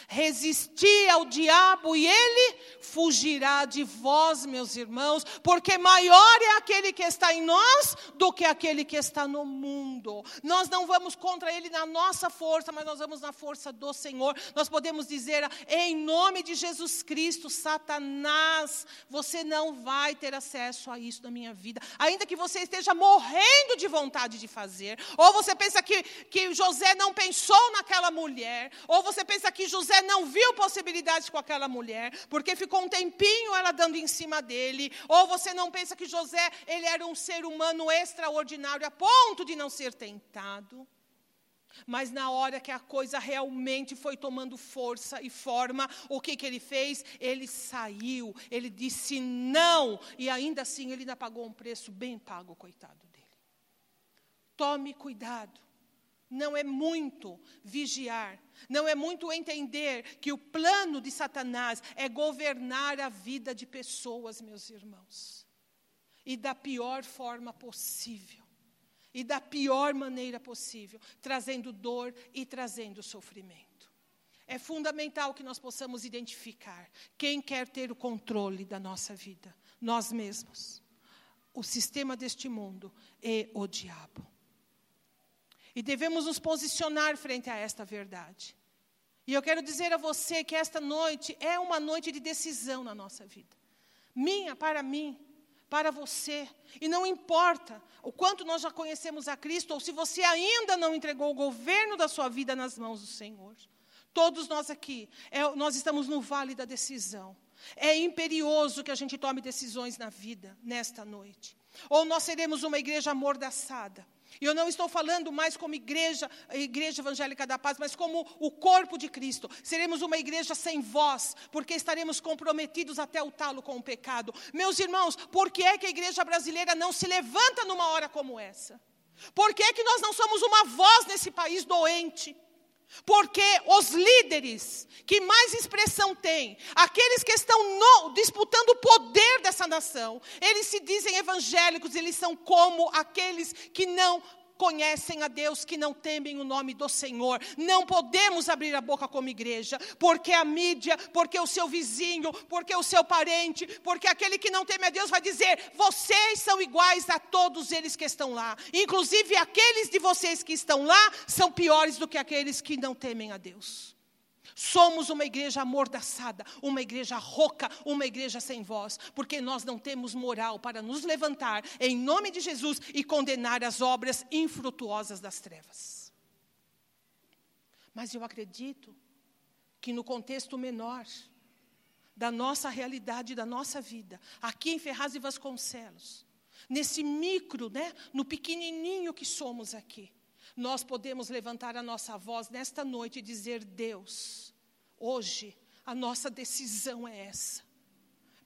Resistir ao diabo e ele fugirá de vós, meus irmãos, porque maior é aquele que está em nós do que aquele que está no mundo. Nós não vamos contra ele na nossa força, mas nós vamos na força do Senhor. Nós podemos dizer, em nome de Jesus Cristo, Satanás, você não vai ter acesso a isso na minha vida, ainda que você esteja morrendo de vontade de fazer, ou você pensa que, que José não pensou naquela mulher, ou você pensa que José José não viu possibilidades com aquela mulher, porque ficou um tempinho ela dando em cima dele, ou você não pensa que José, ele era um ser humano extraordinário a ponto de não ser tentado. Mas na hora que a coisa realmente foi tomando força e forma, o que, que ele fez? Ele saiu, ele disse não, e ainda assim ele ainda pagou um preço bem pago, coitado dele. Tome cuidado não é muito vigiar, não é muito entender que o plano de Satanás é governar a vida de pessoas, meus irmãos. E da pior forma possível. E da pior maneira possível, trazendo dor e trazendo sofrimento. É fundamental que nós possamos identificar quem quer ter o controle da nossa vida, nós mesmos. O sistema deste mundo e o diabo. E devemos nos posicionar frente a esta verdade. E eu quero dizer a você que esta noite é uma noite de decisão na nossa vida. Minha para mim, para você. E não importa o quanto nós já conhecemos a Cristo, ou se você ainda não entregou o governo da sua vida nas mãos do Senhor. Todos nós aqui, é, nós estamos no vale da decisão. É imperioso que a gente tome decisões na vida, nesta noite. Ou nós seremos uma igreja amordaçada e eu não estou falando mais como igreja, igreja evangélica da paz, mas como o corpo de Cristo. Seremos uma igreja sem voz, porque estaremos comprometidos até o talo com o pecado. Meus irmãos, por que é que a igreja brasileira não se levanta numa hora como essa? Por que é que nós não somos uma voz nesse país doente? Porque os líderes que mais expressão têm, aqueles que estão no, disputando o poder dessa nação, eles se dizem evangélicos, eles são como aqueles que não conhecem a Deus, que não temem o nome do Senhor. Não podemos abrir a boca como igreja, porque a mídia, porque o seu vizinho, porque o seu parente, porque aquele que não teme a Deus vai dizer: vocês são iguais a todos eles que estão lá. Inclusive aqueles de vocês que estão lá são piores do que aqueles que não temem a Deus. Somos uma igreja amordaçada, uma igreja rouca, uma igreja sem voz, porque nós não temos moral para nos levantar em nome de Jesus e condenar as obras infrutuosas das trevas. Mas eu acredito que no contexto menor da nossa realidade, da nossa vida, aqui em Ferraz e Vasconcelos, nesse micro, né, no pequenininho que somos aqui, nós podemos levantar a nossa voz nesta noite e dizer: Deus, hoje a nossa decisão é essa.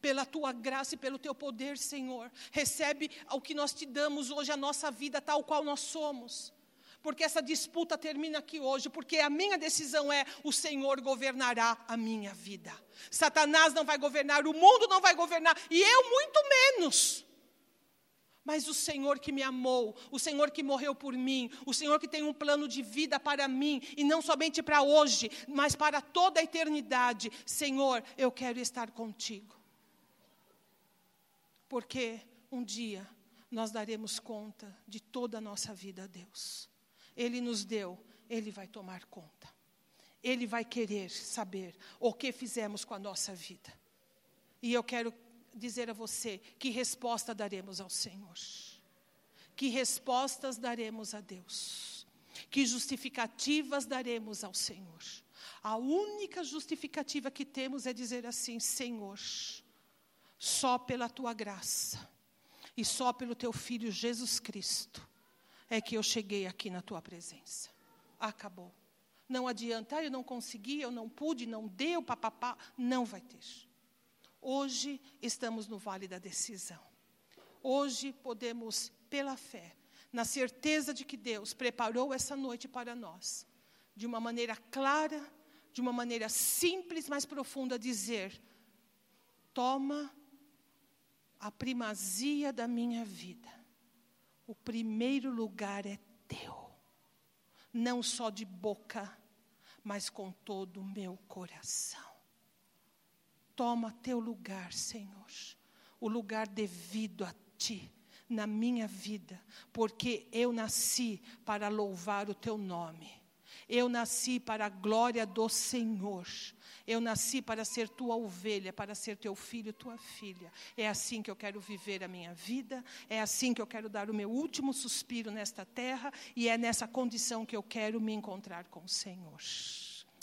Pela tua graça e pelo teu poder, Senhor, recebe o que nós te damos hoje, a nossa vida tal qual nós somos. Porque essa disputa termina aqui hoje, porque a minha decisão é: o Senhor governará a minha vida. Satanás não vai governar, o mundo não vai governar, e eu muito menos. Mas o Senhor que me amou, o Senhor que morreu por mim, o Senhor que tem um plano de vida para mim, e não somente para hoje, mas para toda a eternidade. Senhor, eu quero estar contigo. Porque um dia nós daremos conta de toda a nossa vida a Deus. Ele nos deu, Ele vai tomar conta. Ele vai querer saber o que fizemos com a nossa vida. E eu quero dizer a você que resposta daremos ao Senhor. Que respostas daremos a Deus. Que justificativas daremos ao Senhor. A única justificativa que temos é dizer assim: Senhor, só pela tua graça e só pelo teu filho Jesus Cristo é que eu cheguei aqui na tua presença. Acabou. Não adianta, ah, eu não consegui, eu não pude, não deu, papapá. Não vai ter. Hoje estamos no vale da decisão. Hoje podemos, pela fé, na certeza de que Deus preparou essa noite para nós, de uma maneira clara, de uma maneira simples, mas profunda, dizer: toma a primazia da minha vida. O primeiro lugar é teu. Não só de boca, mas com todo o meu coração. Toma teu lugar, Senhor, o lugar devido a ti na minha vida, porque eu nasci para louvar o teu nome. Eu nasci para a glória do Senhor. Eu nasci para ser tua ovelha, para ser teu filho, tua filha. É assim que eu quero viver a minha vida, é assim que eu quero dar o meu último suspiro nesta terra, e é nessa condição que eu quero me encontrar com o Senhor.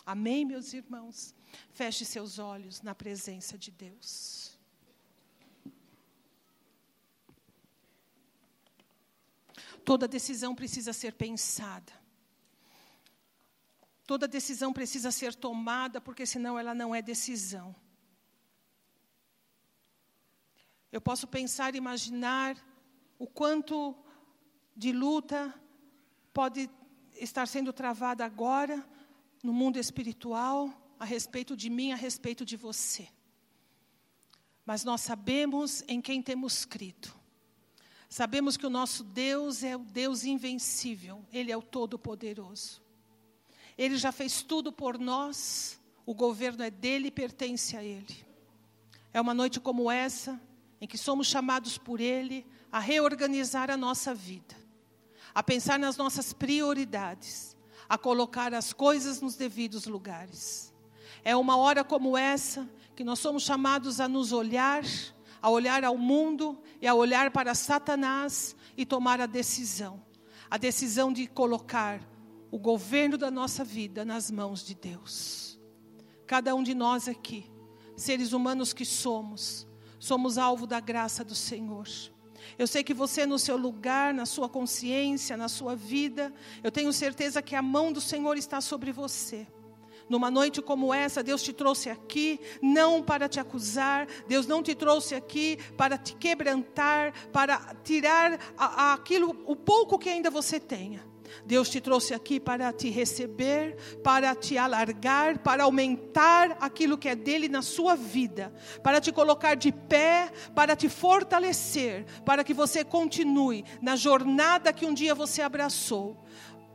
Amém, meus irmãos? Feche seus olhos na presença de Deus. Toda decisão precisa ser pensada. Toda decisão precisa ser tomada, porque senão ela não é decisão. Eu posso pensar e imaginar o quanto de luta pode estar sendo travada agora no mundo espiritual a respeito de mim, a respeito de você. Mas nós sabemos em quem temos crido. Sabemos que o nosso Deus é o Deus invencível, Ele é o Todo-Poderoso. Ele já fez tudo por nós, o governo é dele e pertence a Ele. É uma noite como essa, em que somos chamados por Ele a reorganizar a nossa vida, a pensar nas nossas prioridades, a colocar as coisas nos devidos lugares. É uma hora como essa que nós somos chamados a nos olhar, a olhar ao mundo e a olhar para Satanás e tomar a decisão. A decisão de colocar o governo da nossa vida nas mãos de Deus. Cada um de nós aqui, seres humanos que somos, somos alvo da graça do Senhor. Eu sei que você, no seu lugar, na sua consciência, na sua vida, eu tenho certeza que a mão do Senhor está sobre você. Numa noite como essa, Deus te trouxe aqui não para te acusar, Deus não te trouxe aqui para te quebrantar, para tirar aquilo, o pouco que ainda você tenha. Deus te trouxe aqui para te receber, para te alargar, para aumentar aquilo que é dele na sua vida, para te colocar de pé, para te fortalecer, para que você continue na jornada que um dia você abraçou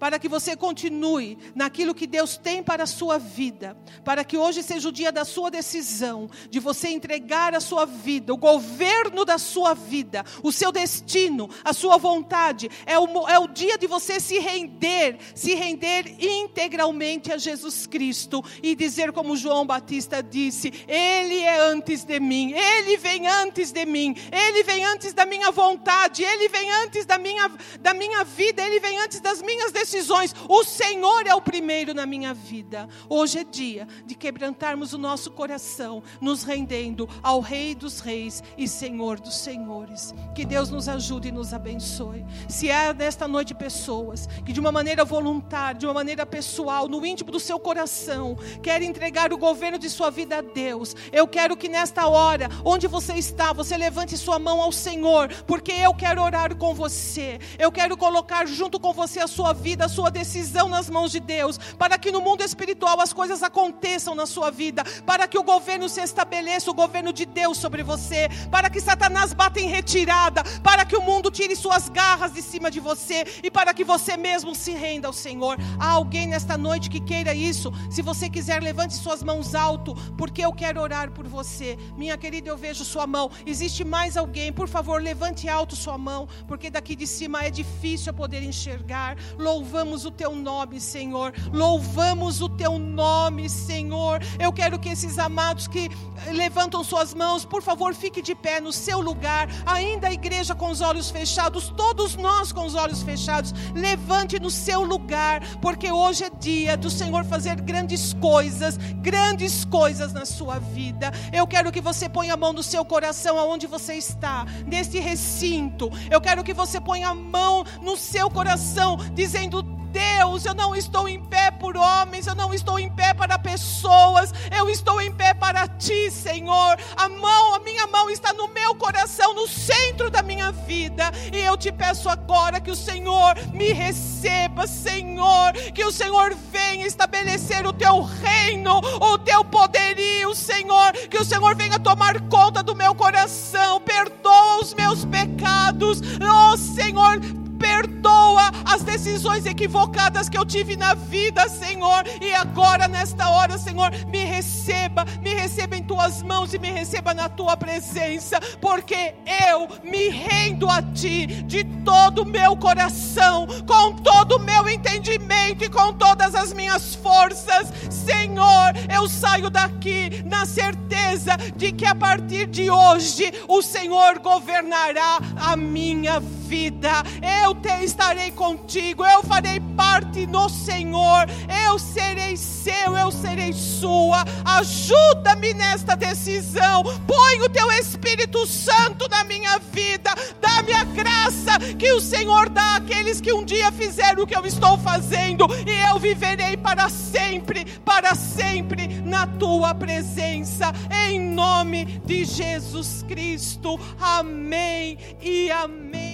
para que você continue naquilo que Deus tem para a sua vida, para que hoje seja o dia da sua decisão, de você entregar a sua vida, o governo da sua vida, o seu destino, a sua vontade. É o, é o dia de você se render, se render integralmente a Jesus Cristo e dizer, como João Batista disse: Ele é antes de mim, Ele vem antes de mim, Ele vem antes da minha vontade, Ele vem antes da minha, da minha vida, Ele vem antes das minhas decisões decisões. O Senhor é o primeiro na minha vida. Hoje é dia de quebrantarmos o nosso coração, nos rendendo ao Rei dos Reis e Senhor dos Senhores. Que Deus nos ajude e nos abençoe. Se há nesta noite pessoas que de uma maneira voluntária, de uma maneira pessoal, no íntimo do seu coração, querem entregar o governo de sua vida a Deus, eu quero que nesta hora, onde você está, você levante sua mão ao Senhor, porque eu quero orar com você. Eu quero colocar junto com você a sua vida vida, a sua decisão nas mãos de Deus, para que no mundo espiritual as coisas aconteçam na sua vida, para que o governo se estabeleça, o governo de Deus sobre você, para que Satanás bata em retirada, para que o mundo tire suas garras de cima de você e para que você mesmo se renda ao Senhor. Há alguém nesta noite que queira isso? Se você quiser, levante suas mãos alto, porque eu quero orar por você. Minha querida, eu vejo sua mão. Existe mais alguém? Por favor, levante alto sua mão, porque daqui de cima é difícil eu poder enxergar. Louvado louvamos o teu nome, Senhor. Louvamos o teu nome, Senhor. Eu quero que esses amados que levantam suas mãos, por favor, fique de pé no seu lugar. Ainda a igreja com os olhos fechados, todos nós com os olhos fechados, levante no seu lugar, porque hoje é dia do Senhor fazer grandes coisas, grandes coisas na sua vida. Eu quero que você ponha a mão no seu coração aonde você está, nesse recinto. Eu quero que você ponha a mão no seu coração, dizendo Deus, eu não estou em pé por homens, eu não estou em pé para pessoas, eu estou em pé para ti, Senhor. A mão, a minha mão está no meu coração, no centro da minha vida, e eu te peço agora que o Senhor me receba, Senhor, que o Senhor venha estabelecer o teu reino, o teu poderio, Senhor, que o Senhor venha tomar conta do meu coração, perdoa os meus pecados, oh Senhor, perdoa as decisões equivocadas que eu tive na vida, Senhor. E agora, nesta hora, Senhor, me receba, me receba em tuas mãos e me receba na tua presença, porque eu me rendo a ti de todo o meu coração, com todo o meu entendimento e com todas as minhas forças. Senhor, eu saio daqui na certeza de que a partir de hoje o Senhor governará a minha vida. Eu te estarei contigo, eu farei parte no Senhor, eu serei seu, eu serei sua. Ajuda-me nesta decisão. Põe o teu Espírito Santo na minha vida. Dá-me a graça que o Senhor dá àqueles que um dia fizeram o que eu estou fazendo, e eu viverei para sempre, para sempre na tua presença, em nome de Jesus Cristo. Amém e amém.